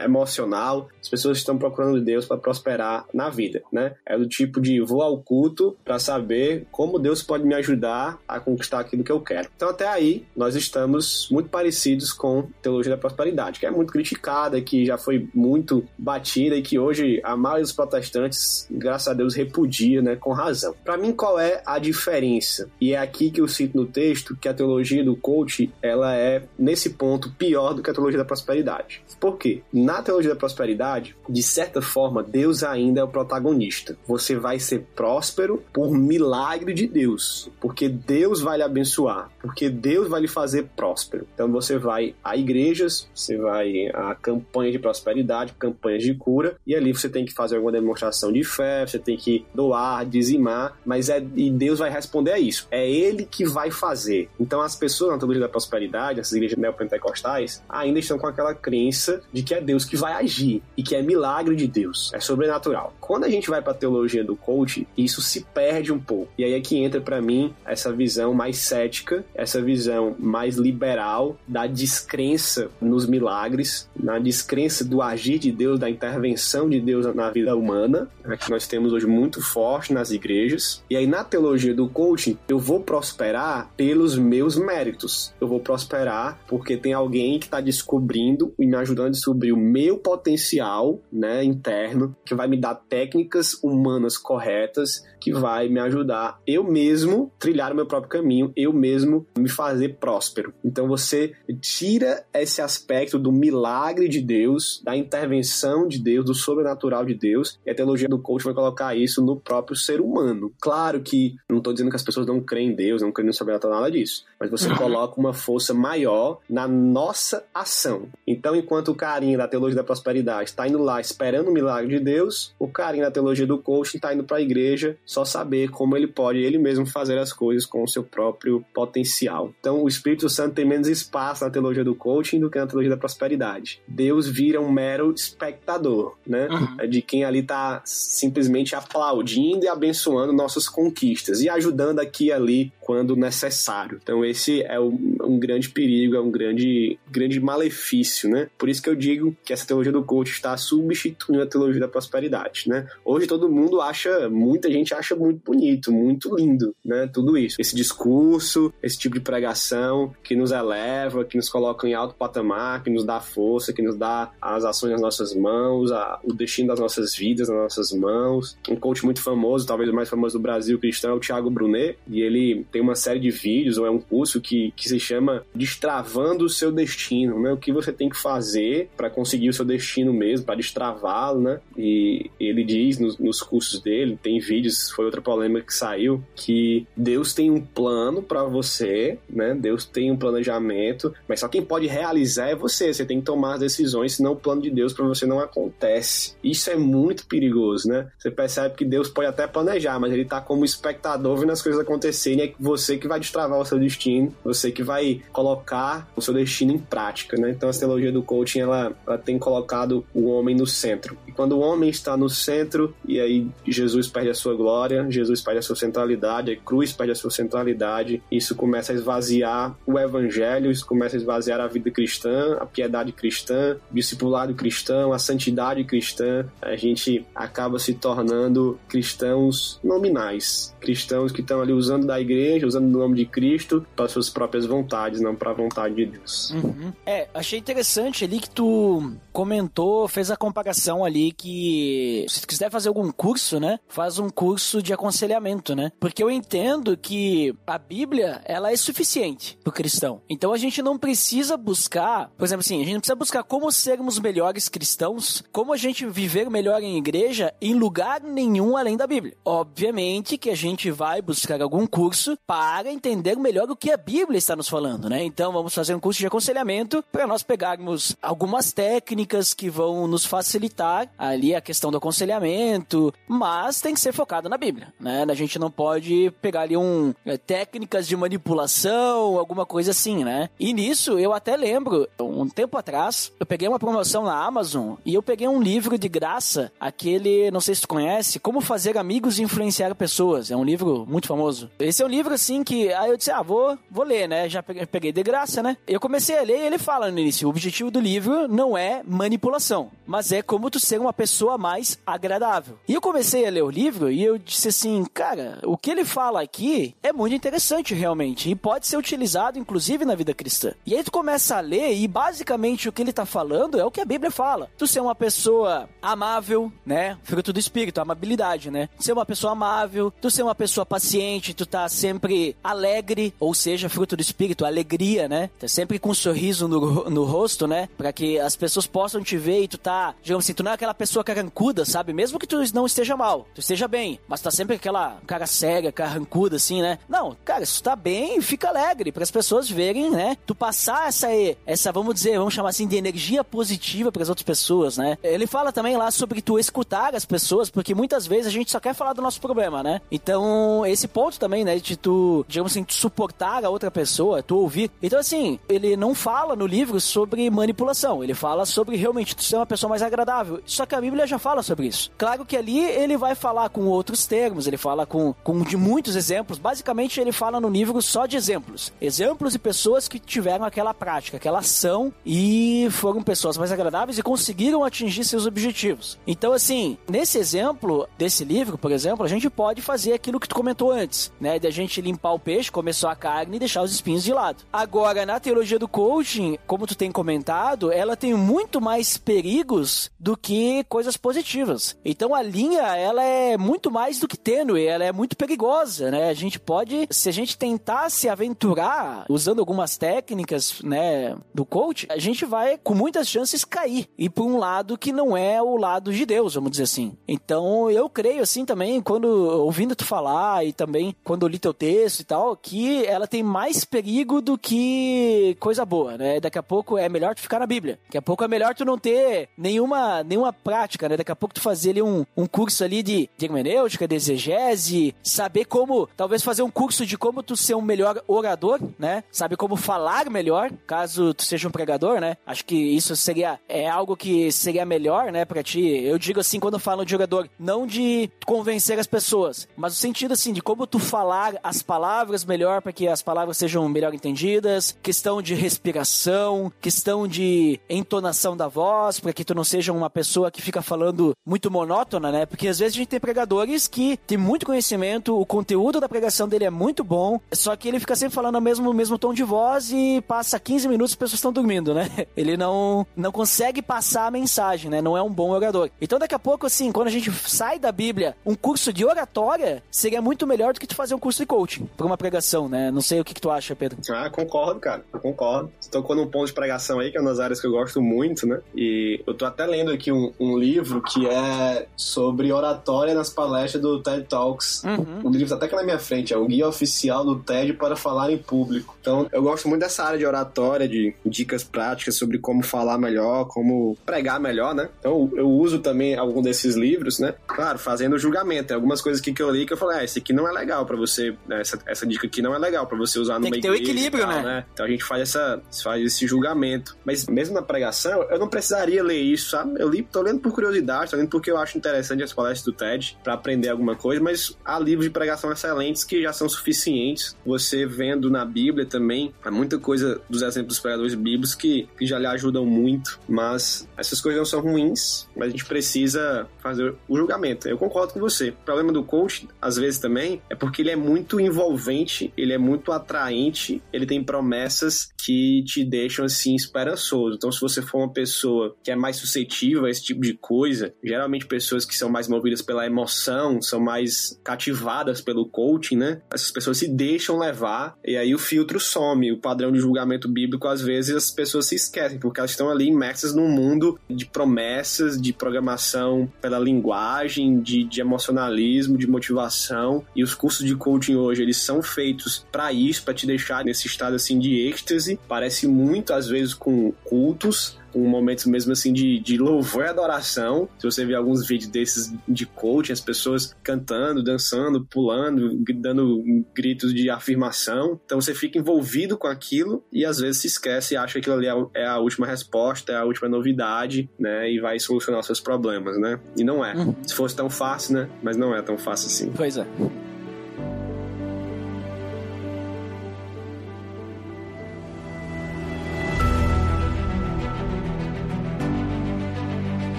emocional. As pessoas estão procurando Deus para prosperar na vida, né? É do tipo de vou ao culto para saber como Deus pode me ajudar a conquistar aquilo que eu quero. Então até aí nós estamos muito parecidos com teologia da prosperidade, que é muito criticada, que já foi muito batida e que hoje a maioria dos protestantes, graças a Deus, repudia, né, com razão. Para mim qual é a diferença? E é aqui que eu cito no texto que a teologia do coach, ela é nesse ponto pior do que a teologia da prosperidade. Por quê? Na teologia da prosperidade, de certa forma, Deus ainda é o protagonista. Você vai ser próspero por milagre de Deus, porque Deus vai lhe abençoar, porque Deus vai lhe fazer próspero. Então você vai a igrejas, você vai a campanhas de prosperidade, campanhas de cura, e ali você tem que fazer alguma demonstração de fé, você tem que doar, dizimar, mas é e Deus vai responder a isso. É Ele que vai fazer. Então as pessoas na teologia da prosperidade, essas igrejas neopentecostais, ainda estão com aquela crença de que é Deus que vai agir e que é milagre de Deus, é sobrenatural. Quando a gente vai para a teologia do coaching, isso se perde um pouco. E aí é que entra para mim essa visão mais cética, essa visão mais liberal da descrença nos milagres, na descrença do agir de Deus, da intervenção de Deus na vida humana, né, que nós temos hoje muito forte nas igrejas. E aí na teologia do coaching, eu vou prosperar pelos meus méritos. Eu vou prosperar porque tem alguém que está descobrindo e me ajudando a descobrir meu potencial, né, interno, que vai me dar técnicas humanas corretas, que vai me ajudar eu mesmo trilhar o meu próprio caminho, eu mesmo me fazer próspero. Então você tira esse aspecto do milagre de Deus, da intervenção de Deus, do sobrenatural de Deus, e a teologia do coach vai colocar isso no próprio ser humano. Claro que não estou dizendo que as pessoas não creem em Deus, não creem no sobrenatural, nada disso, mas você coloca uma força maior na nossa ação. Então, enquanto o carinha da teologia da prosperidade está indo lá esperando o milagre de Deus, o carinha da teologia do coaching está indo para a igreja só saber como ele pode ele mesmo fazer as coisas com o seu próprio potencial. Então, o Espírito Santo tem menos espaço na teologia do coaching do que na teologia da prosperidade. Deus vira um mero espectador, né? Uhum. De quem ali está simplesmente aplaudindo e abençoando nossas conquistas e ajudando aqui e ali quando necessário. Então, esse é o, um grande perigo, é um grande, grande malefício, né? Por isso que eu digo que essa teologia do coach está substituindo a teologia da prosperidade, né? Hoje todo mundo acha, muita gente acha muito bonito, muito lindo, né? Tudo isso. Esse discurso, esse tipo de pregação que nos eleva, que nos coloca em alto patamar, que nos dá força, que nos dá as ações nas nossas mãos, a, o destino das nossas vidas nas nossas mãos. Um coach muito famoso, talvez o mais famoso do Brasil cristão, é o Thiago Brunet, e ele tem uma série de vídeos, ou é um curso que, que se chama Destravando o Seu Destino, né? O que você tem que fazer para conseguir o seu destino mesmo, para destravá-lo, né? E ele diz nos, nos cursos dele, tem vídeos, foi outra polêmica que saiu, que Deus tem um plano para você, né? Deus tem um planejamento, mas só quem pode realizar é você. Você tem que tomar as decisões, senão o plano de Deus para você não acontece. Isso é muito perigoso, né? Você percebe que Deus pode até planejar, mas ele tá como espectador vendo as coisas acontecerem, é você que vai destravar o seu destino, você que vai colocar o seu destino em prática, né? Então a teologia do coaching ela, ela tem colocado o homem no centro. E quando o homem está no centro, e aí Jesus perde a sua glória, Jesus perde a sua centralidade, a cruz perde a sua centralidade, isso começa a esvaziar o evangelho, isso começa a esvaziar a vida cristã, a piedade cristã, o discipulado cristão, a santidade cristã. A gente acaba se tornando cristãos nominais, cristãos que estão ali usando da igreja, usando o nome de Cristo para suas próprias vontades, não para a vontade de Deus. Uhum. É, achei interessante ali que tu comentou, fez a comparação ali que se tu quiser fazer algum curso, né, faz um curso de aconselhamento, né? Porque eu entendo que a Bíblia, ela é suficiente pro cristão. Então a gente não precisa buscar, por exemplo assim, a gente não precisa buscar como sermos melhores cristãos, como a gente viver melhor em igreja em lugar nenhum além da Bíblia. Obviamente que a gente vai buscar algum curso para entender melhor o que a Bíblia está nos falando, né? Então vamos fazer um curso de aconselhamento para nós pegarmos algumas técnicas que vão nos facilitar ali a questão do aconselhamento, mas tem que ser focado na Bíblia, né? A gente não pode pegar ali um é, técnicas de manipulação, alguma coisa assim, né? E nisso eu até lembro, um tempo atrás, eu peguei uma promoção na Amazon e eu peguei um livro de graça, aquele, não sei se tu conhece, Como Fazer Amigos e Influenciar Pessoas. É um livro muito famoso. Esse é um livro assim que aí eu disse, ah, vou, vou ler, né? Já peguei de graça, né? Eu comecei a ler e ele fala no início, o objetivo do livro não é manipulação, mas é como tu ser uma pessoa mais agradável. E eu comecei a ler o livro e eu disse assim, cara, o que ele fala aqui é muito interessante realmente e pode ser utilizado inclusive na vida cristã. E aí tu começa a ler e basicamente o que ele tá falando é o que a Bíblia fala. Tu ser uma pessoa amável, né? Fruto do espírito, amabilidade, né? Ser uma pessoa amável, tu ser uma pessoa paciente, tu tá sempre alegre, ou seja, fruto do espírito, alegria, né? Tá sempre com um sorriso no, no rosto, né? Para que as pessoas possam te ver e tu tá, digamos assim, tu não é aquela pessoa carrancuda, sabe? Mesmo que tu não esteja mal, tu esteja bem, mas tá sempre aquela cara séria, carrancuda assim, né? Não, cara, se tu tá bem, fica alegre para as pessoas verem, né? Tu passar essa essa, vamos dizer, vamos chamar assim de energia positiva para as outras pessoas, né? Ele fala também lá sobre tu escutar as pessoas, porque muitas vezes a gente só quer falar do nosso problema, né? Então, esse ponto também, né, de tu, digamos assim, suportar a outra pessoa, tu ouvir. Então, assim, ele não fala no livro sobre manipulação, ele fala sobre realmente tu ser uma pessoa mais agradável. Só que a Bíblia já fala sobre isso. Claro que ali ele vai falar com outros termos, ele fala com, com de muitos exemplos. Basicamente, ele fala no livro só de exemplos. Exemplos de pessoas que tiveram aquela prática, aquela ação e foram pessoas mais agradáveis e conseguiram atingir seus objetivos. Então, assim, nesse exemplo desse livro, por exemplo, a gente pode fazer aquilo que tu comentou antes, né? De a gente limpar o peixe, comer só a carne e deixar os espinhos de lado. Agora, na teologia do coaching, como tu tem comentado, ela tem muito mais perigos do que coisas positivas. Então a linha, ela é muito mais do que tênue, ela é muito perigosa, né? A gente pode, se a gente tentar se aventurar usando algumas técnicas, né, do coach, a gente vai com muitas chances cair e por um lado que não é o lado de Deus, vamos dizer assim. Então eu creio assim também quando ouvindo tu falar e também quando li teu texto e tal, que ela tem mais perigo do que coisa boa, né? Daqui a pouco é melhor tu ficar na Bíblia. Daqui a pouco é melhor tu não ter nenhuma nenhuma prática, né? Daqui a pouco tu fazer ali um, um curso ali de, de hermenêutica, de exegese, saber como, talvez fazer um curso de como tu ser um melhor orador, né? Saber como falar melhor, caso tu seja um pregador, né? Acho que isso seria é algo que seria melhor, né, para ti. Eu digo assim quando falo de jogador, não de convencer as pessoas, mas o sentido assim de como tu falar as palavras melhor para que as palavras sejam melhor entendidas, questão de respiração, questão de entonação da voz, para que tu não seja uma pessoa que fica falando muito monótona, né? Porque às vezes a gente tem pregadores que tem muito conhecimento, o conteúdo da pregação dele é muito bom, só que ele fica sempre falando o mesmo, mesmo tom de voz e passa 15 minutos as pessoas estão dormindo, né? Ele não, não consegue passar a mensagem, né? Não é um bom orador. Então daqui a pouco, assim, quando a gente sai da Bíblia, um curso de oratória seria muito melhor do que tu fazer um curso de coaching para uma pregação, né? Não sei o que, que tu acha, Pedro. Ah, concordo, cara. Concordo. Você tocou num ponto de pregação aí, que é uma das áreas que eu gosto muito, né? E eu tô até lendo aqui um, um livro que é sobre oratória nas palestras do TED Talks. Uhum. O livro tá até aqui na minha frente, é o Guia Oficial do TED para Falar em Público. Então, eu gosto muito dessa área de oratória, de dicas práticas sobre como falar melhor, como pregar melhor, né? Então, eu uso também algum desses livros, né? Claro, fazendo julgamento. Tem algumas coisas aqui que eu li que eu falei, ah, esse aqui não é legal para você, né? essa, essa dica aqui não é legal para você usar Tem numa que ter o equilíbrio, tal, né? Então a gente faz, essa, faz esse julgamento. Mas mesmo na pregação, eu não precisaria ler isso, sabe? Eu li, tô lendo por curiosidade, tô lendo porque eu acho interessante as palestras do TED para aprender alguma coisa, mas há livros de pregação excelentes que já são suficientes. Você vendo na Bíblia também, há muita coisa dos exemplos dos pregadores bíblicos que, que já lhe ajudam muito, mas essas coisas não são ruins, mas a gente precisa fazer o julgamento. Eu concordo com você. O problema do coach, às vezes também, é porque ele é muito envolvente, ele é muito atraente, ele tem promessas que te deixam assim esperançoso. Então, se você for uma pessoa que é mais suscetível a esse tipo de coisa, geralmente pessoas que são mais movidas pela emoção, são mais cativadas pelo coaching, né? Essas pessoas se deixam levar e aí o filtro some, o padrão de julgamento bíblico, às vezes as pessoas se esquecem, porque elas estão ali imersas num mundo de promessas, de programação pela linguagem, de, de emocionalismo, de motivação. E os cursos de coaching hoje, eles são feitos para isso, para te deixar nesse estado assim de êxtase. Parece muito às vezes com cultos, com momentos mesmo assim de, de louvor e adoração. Se você ver alguns vídeos desses de coaching, as pessoas cantando, dançando, pulando, dando gritos de afirmação. Então você fica envolvido com aquilo e às vezes se esquece e acha que aquilo ali é a última resposta, é a última novidade, né? E vai solucionar os seus problemas, né? E não é. Uhum. Se fosse tão fácil, né? Mas não é tão fácil assim. Pois é.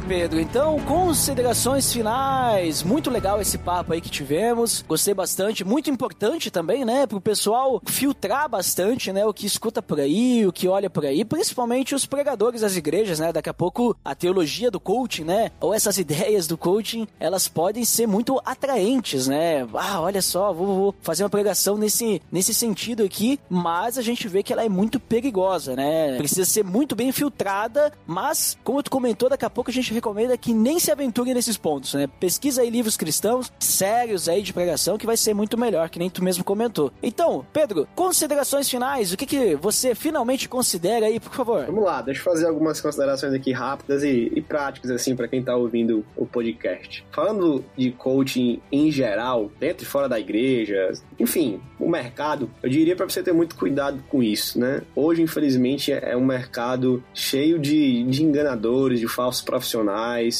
Pedro. Então, considerações finais. Muito legal esse papo aí que tivemos. Gostei bastante. Muito importante também, né? Pro pessoal filtrar bastante, né? O que escuta por aí, o que olha por aí. Principalmente os pregadores das igrejas, né? Daqui a pouco a teologia do coaching, né? Ou essas ideias do coaching, elas podem ser muito atraentes, né? Ah, olha só, vou, vou fazer uma pregação nesse, nesse sentido aqui. Mas a gente vê que ela é muito perigosa, né? Precisa ser muito bem filtrada. Mas, como tu comentou, daqui a pouco a gente recomenda que nem se aventure nesses pontos, né? Pesquisa aí livros cristãos sérios aí de pregação que vai ser muito melhor, que nem tu mesmo comentou. Então, Pedro, considerações finais, o que, que você finalmente considera aí, por favor? Vamos lá, deixa eu fazer algumas considerações aqui rápidas e, e práticas, assim, para quem tá ouvindo o podcast. Falando de coaching em geral, dentro e fora da igreja, enfim, o mercado, eu diria para você ter muito cuidado com isso, né? Hoje, infelizmente, é um mercado cheio de, de enganadores, de falsos profissionais,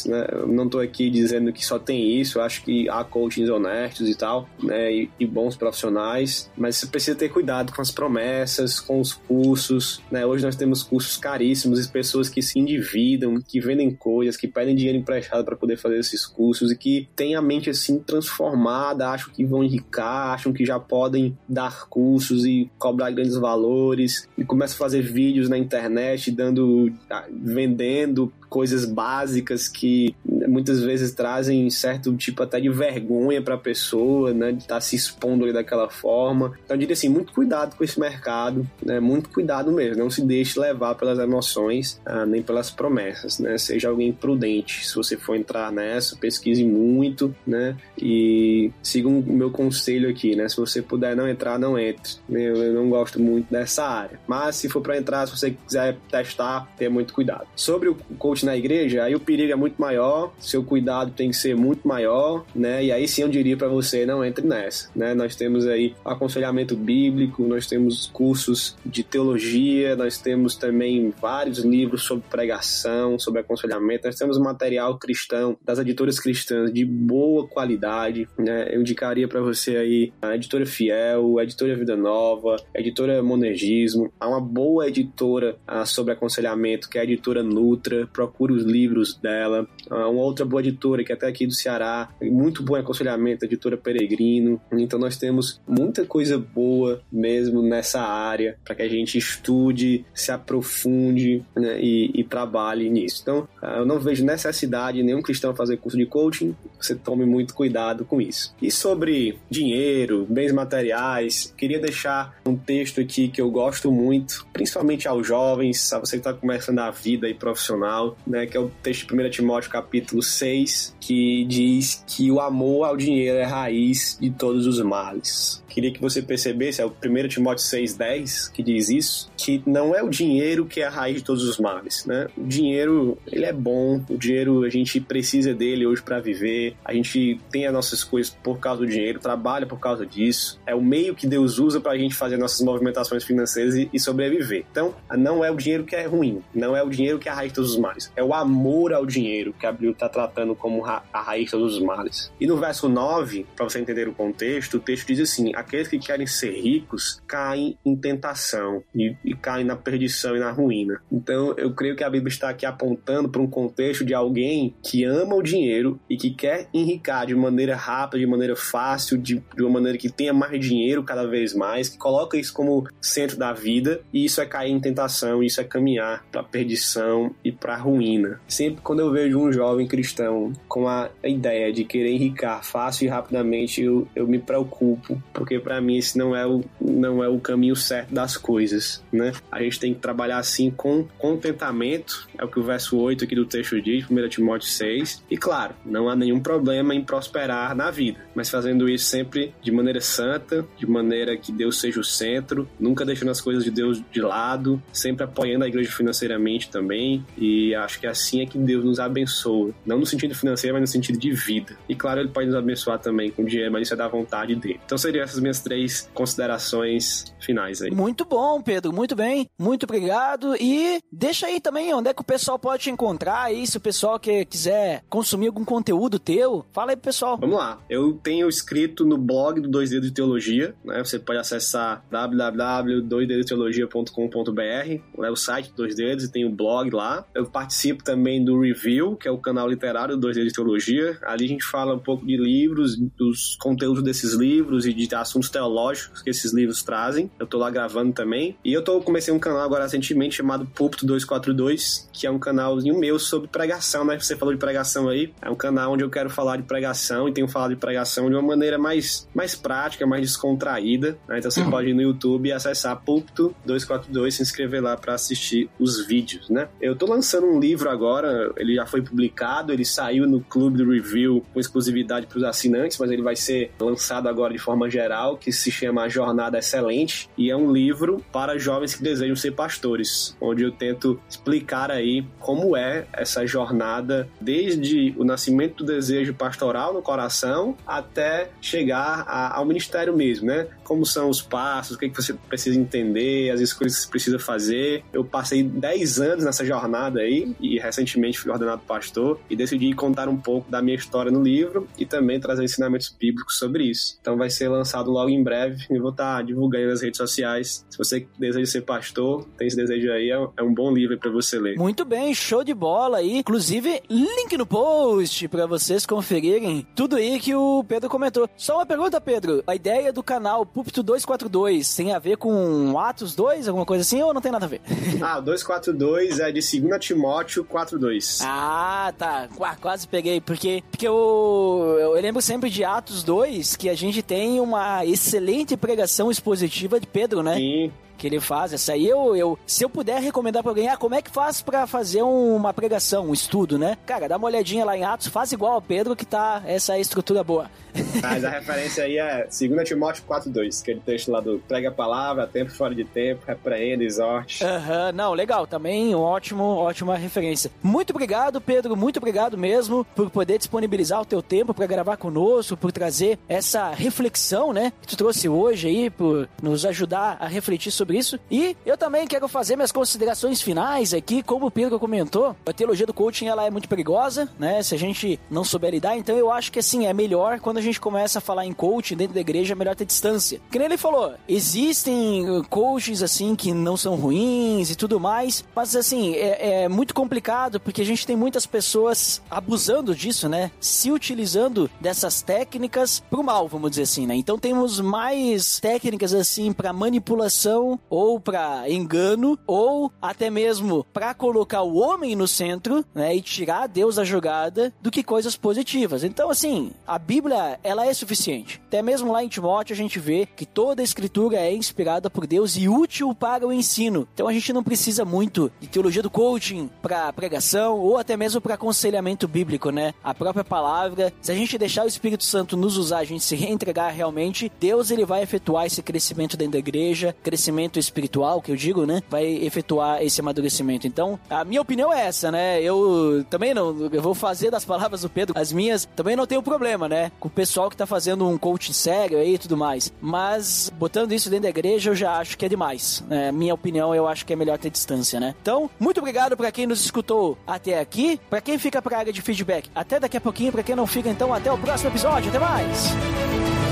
né? Eu não tô aqui dizendo que só tem isso, acho que há coachings honestos e tal, né? E, e bons profissionais, mas você precisa ter cuidado com as promessas, com os cursos, né? Hoje nós temos cursos caríssimos e pessoas que se endividam, que vendem coisas, que pedem dinheiro emprestado para poder fazer esses cursos e que têm a mente assim transformada, acham que vão enricar, acham que já podem dar cursos e cobrar grandes valores e começam a fazer vídeos na internet dando vendendo coisas básicas que muitas vezes trazem certo tipo até de vergonha para a pessoa, né, de estar tá se expondo ali daquela forma. Então eu diria assim, muito cuidado com esse mercado, né, muito cuidado mesmo, não se deixe levar pelas emoções, ah, nem pelas promessas, né, seja alguém prudente. Se você for entrar nessa, pesquise muito, né, e siga o meu conselho aqui, né, se você puder não entrar, não entre. Eu, eu não gosto muito dessa área, mas se for para entrar, se você quiser testar, tenha muito cuidado. Sobre o coach na igreja, aí o perigo é muito maior, seu cuidado tem que ser muito maior, né? E aí sim eu diria para você, não entre nessa, né? Nós temos aí aconselhamento bíblico, nós temos cursos de teologia, nós temos também vários livros sobre pregação, sobre aconselhamento, nós temos material cristão das editoras cristãs de boa qualidade, né? Eu indicaria para você aí a editora Fiel, a editora Vida Nova, a editora Monergismo, há uma boa editora ah, sobre aconselhamento que é a editora Nutra, procure os livros dela, ah, uma outra boa editora que é até aqui do Ceará, muito bom aconselhamento, a editora Peregrino. Então nós temos muita coisa boa mesmo nessa área para que a gente estude, se aprofunde né, e, e, trabalhe nisso. Então ah, eu não vejo necessidade nenhum cristão fazer curso de coaching, você tome muito cuidado com isso. E sobre dinheiro, bens materiais, queria deixar um texto aqui que eu gosto muito, principalmente aos jovens, a você que está começando a vida aí profissional, né, que é o texto de 1 Timóteo capítulo 6, que diz que o amor ao dinheiro é raiz de todos os males queria que você percebesse, é o 1 Timóteo 6,10 que diz isso, que não é o dinheiro que é a raiz de todos os males, né? O dinheiro, ele é bom, o dinheiro a gente precisa dele hoje para viver, a gente tem as nossas coisas por causa do dinheiro, trabalha por causa disso, é o meio que Deus usa para a gente fazer nossas movimentações financeiras e, sobreviver. Então, não é o dinheiro que é ruim, não é o dinheiro que é a raiz de todos os males, é o amor ao dinheiro que a Bíblia está tratando como a raiz de todos os males. E no verso 9, para você entender o contexto, o texto diz assim: aqueles que querem ser ricos caem em tentação e, e caem na perdição e na ruína. Então, eu creio que a Bíblia está aqui apontando para um contexto de alguém que ama o dinheiro e que quer enricar de maneira rápida, de maneira fácil, de, de uma maneira que tenha mais dinheiro cada vez mais, que coloca isso como centro da vida, e isso é cair em tentação, isso é caminhar para perdição e para ruína. Sempre quando eu vejo um jovem cristão com a ideia de querer enricar fácil e rapidamente, eu, eu me preocupo, porque porque para mim esse não é o não é o caminho certo das coisas, né? A gente tem que trabalhar assim com contentamento, é o que o verso 8 aqui do texto diz, 1 Timóteo 6. E claro, não há nenhum problema em prosperar na vida, mas fazendo isso sempre de maneira santa, de maneira que Deus seja o centro, nunca deixando as coisas de Deus de lado, sempre apoiando a igreja financeiramente também. E acho que assim é que Deus nos abençoa, não no sentido financeiro, mas no sentido de vida. E claro, ele pode nos abençoar também com dinheiro, mas isso é da vontade dele. Então seriam essas minhas três considerações finais aí. Muito bom, Pedro, muito bem, muito obrigado. E deixa aí também onde é que o pessoal pode te encontrar aí, se o pessoal que quiser consumir algum conteúdo teu. Fala aí pro pessoal. Vamos lá, eu tenho escrito no blog do Dois Dedos de Teologia, né? Você pode acessar www.doisdedosteologia.com.br, é o site do Dois Dedos e tem o blog lá. Eu participo também do Review, que é o canal literário do Dois Dedos de Teologia. Ali a gente fala um pouco de livros, dos conteúdos desses livros e de assuntos teológicos que esses livros trazem. Eu tô lá gravando também. E eu tô comecei um canal agora recentemente chamado Púlpito 242, que é um canalzinho meu sobre pregação, né? Você falou de pregação aí. É um canal onde eu quero falar de pregação e tenho falado de pregação de uma maneira mais, mais prática, mais descontraída. Né? Então você uhum. pode ir no YouTube e acessar Púlpito 242, se inscrever lá para assistir os vídeos, né? Eu tô lançando um livro agora, ele já foi publicado, ele saiu no Clube do Review com exclusividade para os assinantes, mas ele vai ser lançado agora de forma geral, que se chama A Jornada Excelente, e é um livro para jovens que desejam ser pastores, onde eu tento explicar aí como é essa jornada desde o nascimento do desejo pastoral no coração até chegar a, ao ministério mesmo, né? Como são os passos, o que, é que você precisa entender, as escolhas que você precisa fazer. Eu passei 10 anos nessa jornada aí e recentemente fui ordenado pastor e decidi contar um pouco da minha história no livro e também trazer ensinamentos bíblicos sobre isso. Então vai ser lançado logo em breve e vou estar tá divulgando nas redes sociais. Se você deseja ser pastor, tem esse desejo aí, é, é um bom livro para você ler. Muito bem, show de bola aí. Inclusive, link no post para vocês conferirem tudo aí que o Pedro comentou. Só uma pergunta, Pedro. A ideia do canal Púlpito 242 tem a ver com Atos 2, alguma coisa assim, ou não tem nada a ver? Ah, o 242 é de 2 Timóteo 42. Ah, tá. Quase peguei, porque, porque eu, eu lembro sempre de Atos 2 que a gente tem uma excelente pregação expositiva de Pedro, né? Sim. Que ele faz. Essa aí eu, eu se eu puder recomendar pra alguém, ah, como é que faz pra fazer um- uma pregação, um estudo, né? Cara, dá uma olhadinha lá em Atos, faz igual ao Pedro que tá essa estrutura boa. Mas a referência aí é 2 Timóteo 4.2, aquele texto lá do prega a palavra, tempo fora de tempo, repreenda, exorte. Aham, não, legal, também um ótimo, ótima referência. Muito obrigado, Pedro, muito obrigado mesmo por poder disponibilizar o teu tempo para gravar conosco, por trazer essa reflexão, né, que tu trouxe hoje aí, por nos ajudar a refletir sobre isso. E eu também quero fazer minhas considerações finais aqui, como o Pedro comentou, a teologia do coaching ela é muito perigosa, né, se a gente não souber lidar, então eu acho que assim, é melhor quando a gente começa a falar em coaching dentro da igreja, é melhor ter distância. Que nem ele falou, existem uh, coaches assim que não são ruins e tudo mais, mas assim, é, é muito complicado porque a gente tem muitas pessoas abusando disso, né? Se utilizando dessas técnicas pro mal, vamos dizer assim, né? Então temos mais técnicas assim para manipulação ou para engano ou até mesmo para colocar o homem no centro, né, e tirar Deus da jogada do que coisas positivas. Então assim, a Bíblia, ela é suficiente. Até mesmo lá em Timóteo a gente vê que toda a escritura é inspirada por Deus e útil para o ensino. Então a gente não precisa muito de teologia do coaching para pregação ou até mesmo para aconselhamento bíblico, né? A própria palavra, se a gente deixar o Espírito Santo nos usar, a gente se reentregar realmente, Deus ele vai efetuar esse crescimento dentro da igreja, crescimento espiritual, que eu digo, né? Vai efetuar esse amadurecimento. Então, a minha opinião é essa, né? Eu também não, eu vou fazer das palavras do Pedro as minhas, também não tenho problema, né? Com o pessoal que tá fazendo um coaching sério aí e tudo mais. Mas botando isso dentro da igreja, eu já acho que é demais. Né? Minha opinião, eu acho que é melhor ter distância, né? Então, muito obrigado pra quem nos escutou até aqui. Pra quem fica pra área de feedback, até daqui a pouquinho. Pra quem não fica, então, até o próximo episódio. Até mais!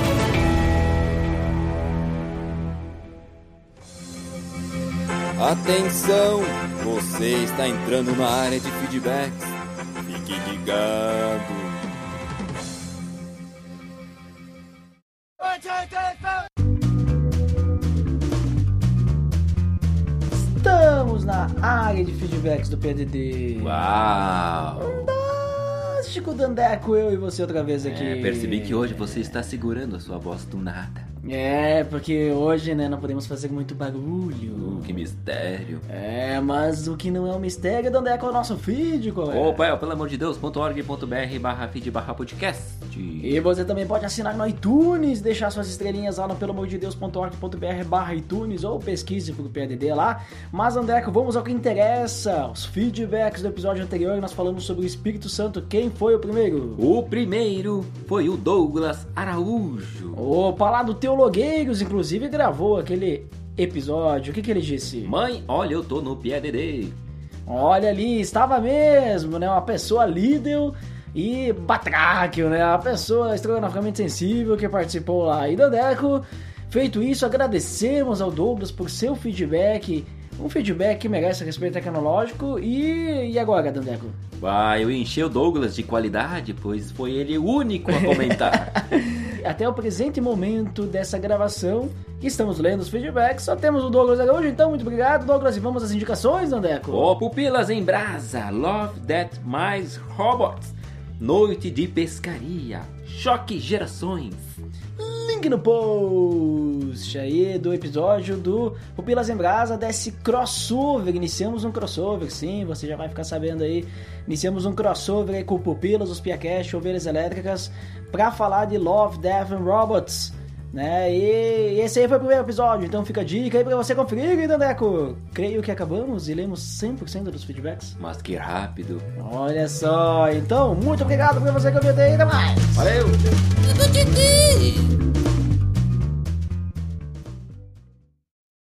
Atenção! Você está entrando na área de feedbacks. Fique ligado. Estamos na área de feedbacks do PDD. Uau! Fantástico, Dandeco, eu e você outra vez aqui. É, percebi que hoje você está segurando a sua voz do nada. É, porque hoje, né, não podemos fazer muito barulho. Uh, que mistério. É, mas o que não é um mistério, Dandeco, é o nosso feed, qual é? Opa, é, pelo amor de Deus, .org.br barra feed barra podcast. E você também pode assinar no iTunes, deixar suas estrelinhas lá no pelamordedeus.org.br barra iTunes ou pesquise pro PDD lá. Mas, Andeco, vamos ao que interessa. Os feedbacks do episódio anterior, nós falamos sobre o Espírito Santo. Quem foi o primeiro? O primeiro foi o Douglas Araújo. Opa, lá do Teologueiros, inclusive, gravou aquele episódio. O que, que ele disse? Mãe, olha, eu tô no PDD. Olha ali, estava mesmo, né? Uma pessoa líder e batráquio, né? Uma pessoa estrogonoficamente sensível que participou lá. E Dandeco, feito isso, agradecemos ao Douglas por seu feedback. Um feedback que merece respeito tecnológico. E, e agora, Dandeco? Ah, eu enchi o Douglas de qualidade, pois foi ele o único a comentar. Até o presente momento dessa gravação, estamos lendo os feedbacks, só temos o Douglas Araújo, então muito obrigado, Douglas, e vamos às indicações, Dandeco? Ô, Pupilas em Brasa, Love That Mais Robots, Noite de Pescaria, Choque Gerações. Link no post aí do episódio do Pupilas em Brasa desse crossover. Iniciamos um crossover, sim, você já vai ficar sabendo aí. Iniciamos um crossover aí com o Pupilas, os Piacast, Ovelhas Elétricas, pra falar de Love, Death and Robots. Né? E esse aí foi o primeiro episódio, então fica a dica aí pra você conferir, hein, Dandeco? Creio que acabamos e lemos 100% dos feedbacks. Mas que rápido. Olha só, então, muito obrigado por você que ouviu até mais! Valeu! Tudo de ti.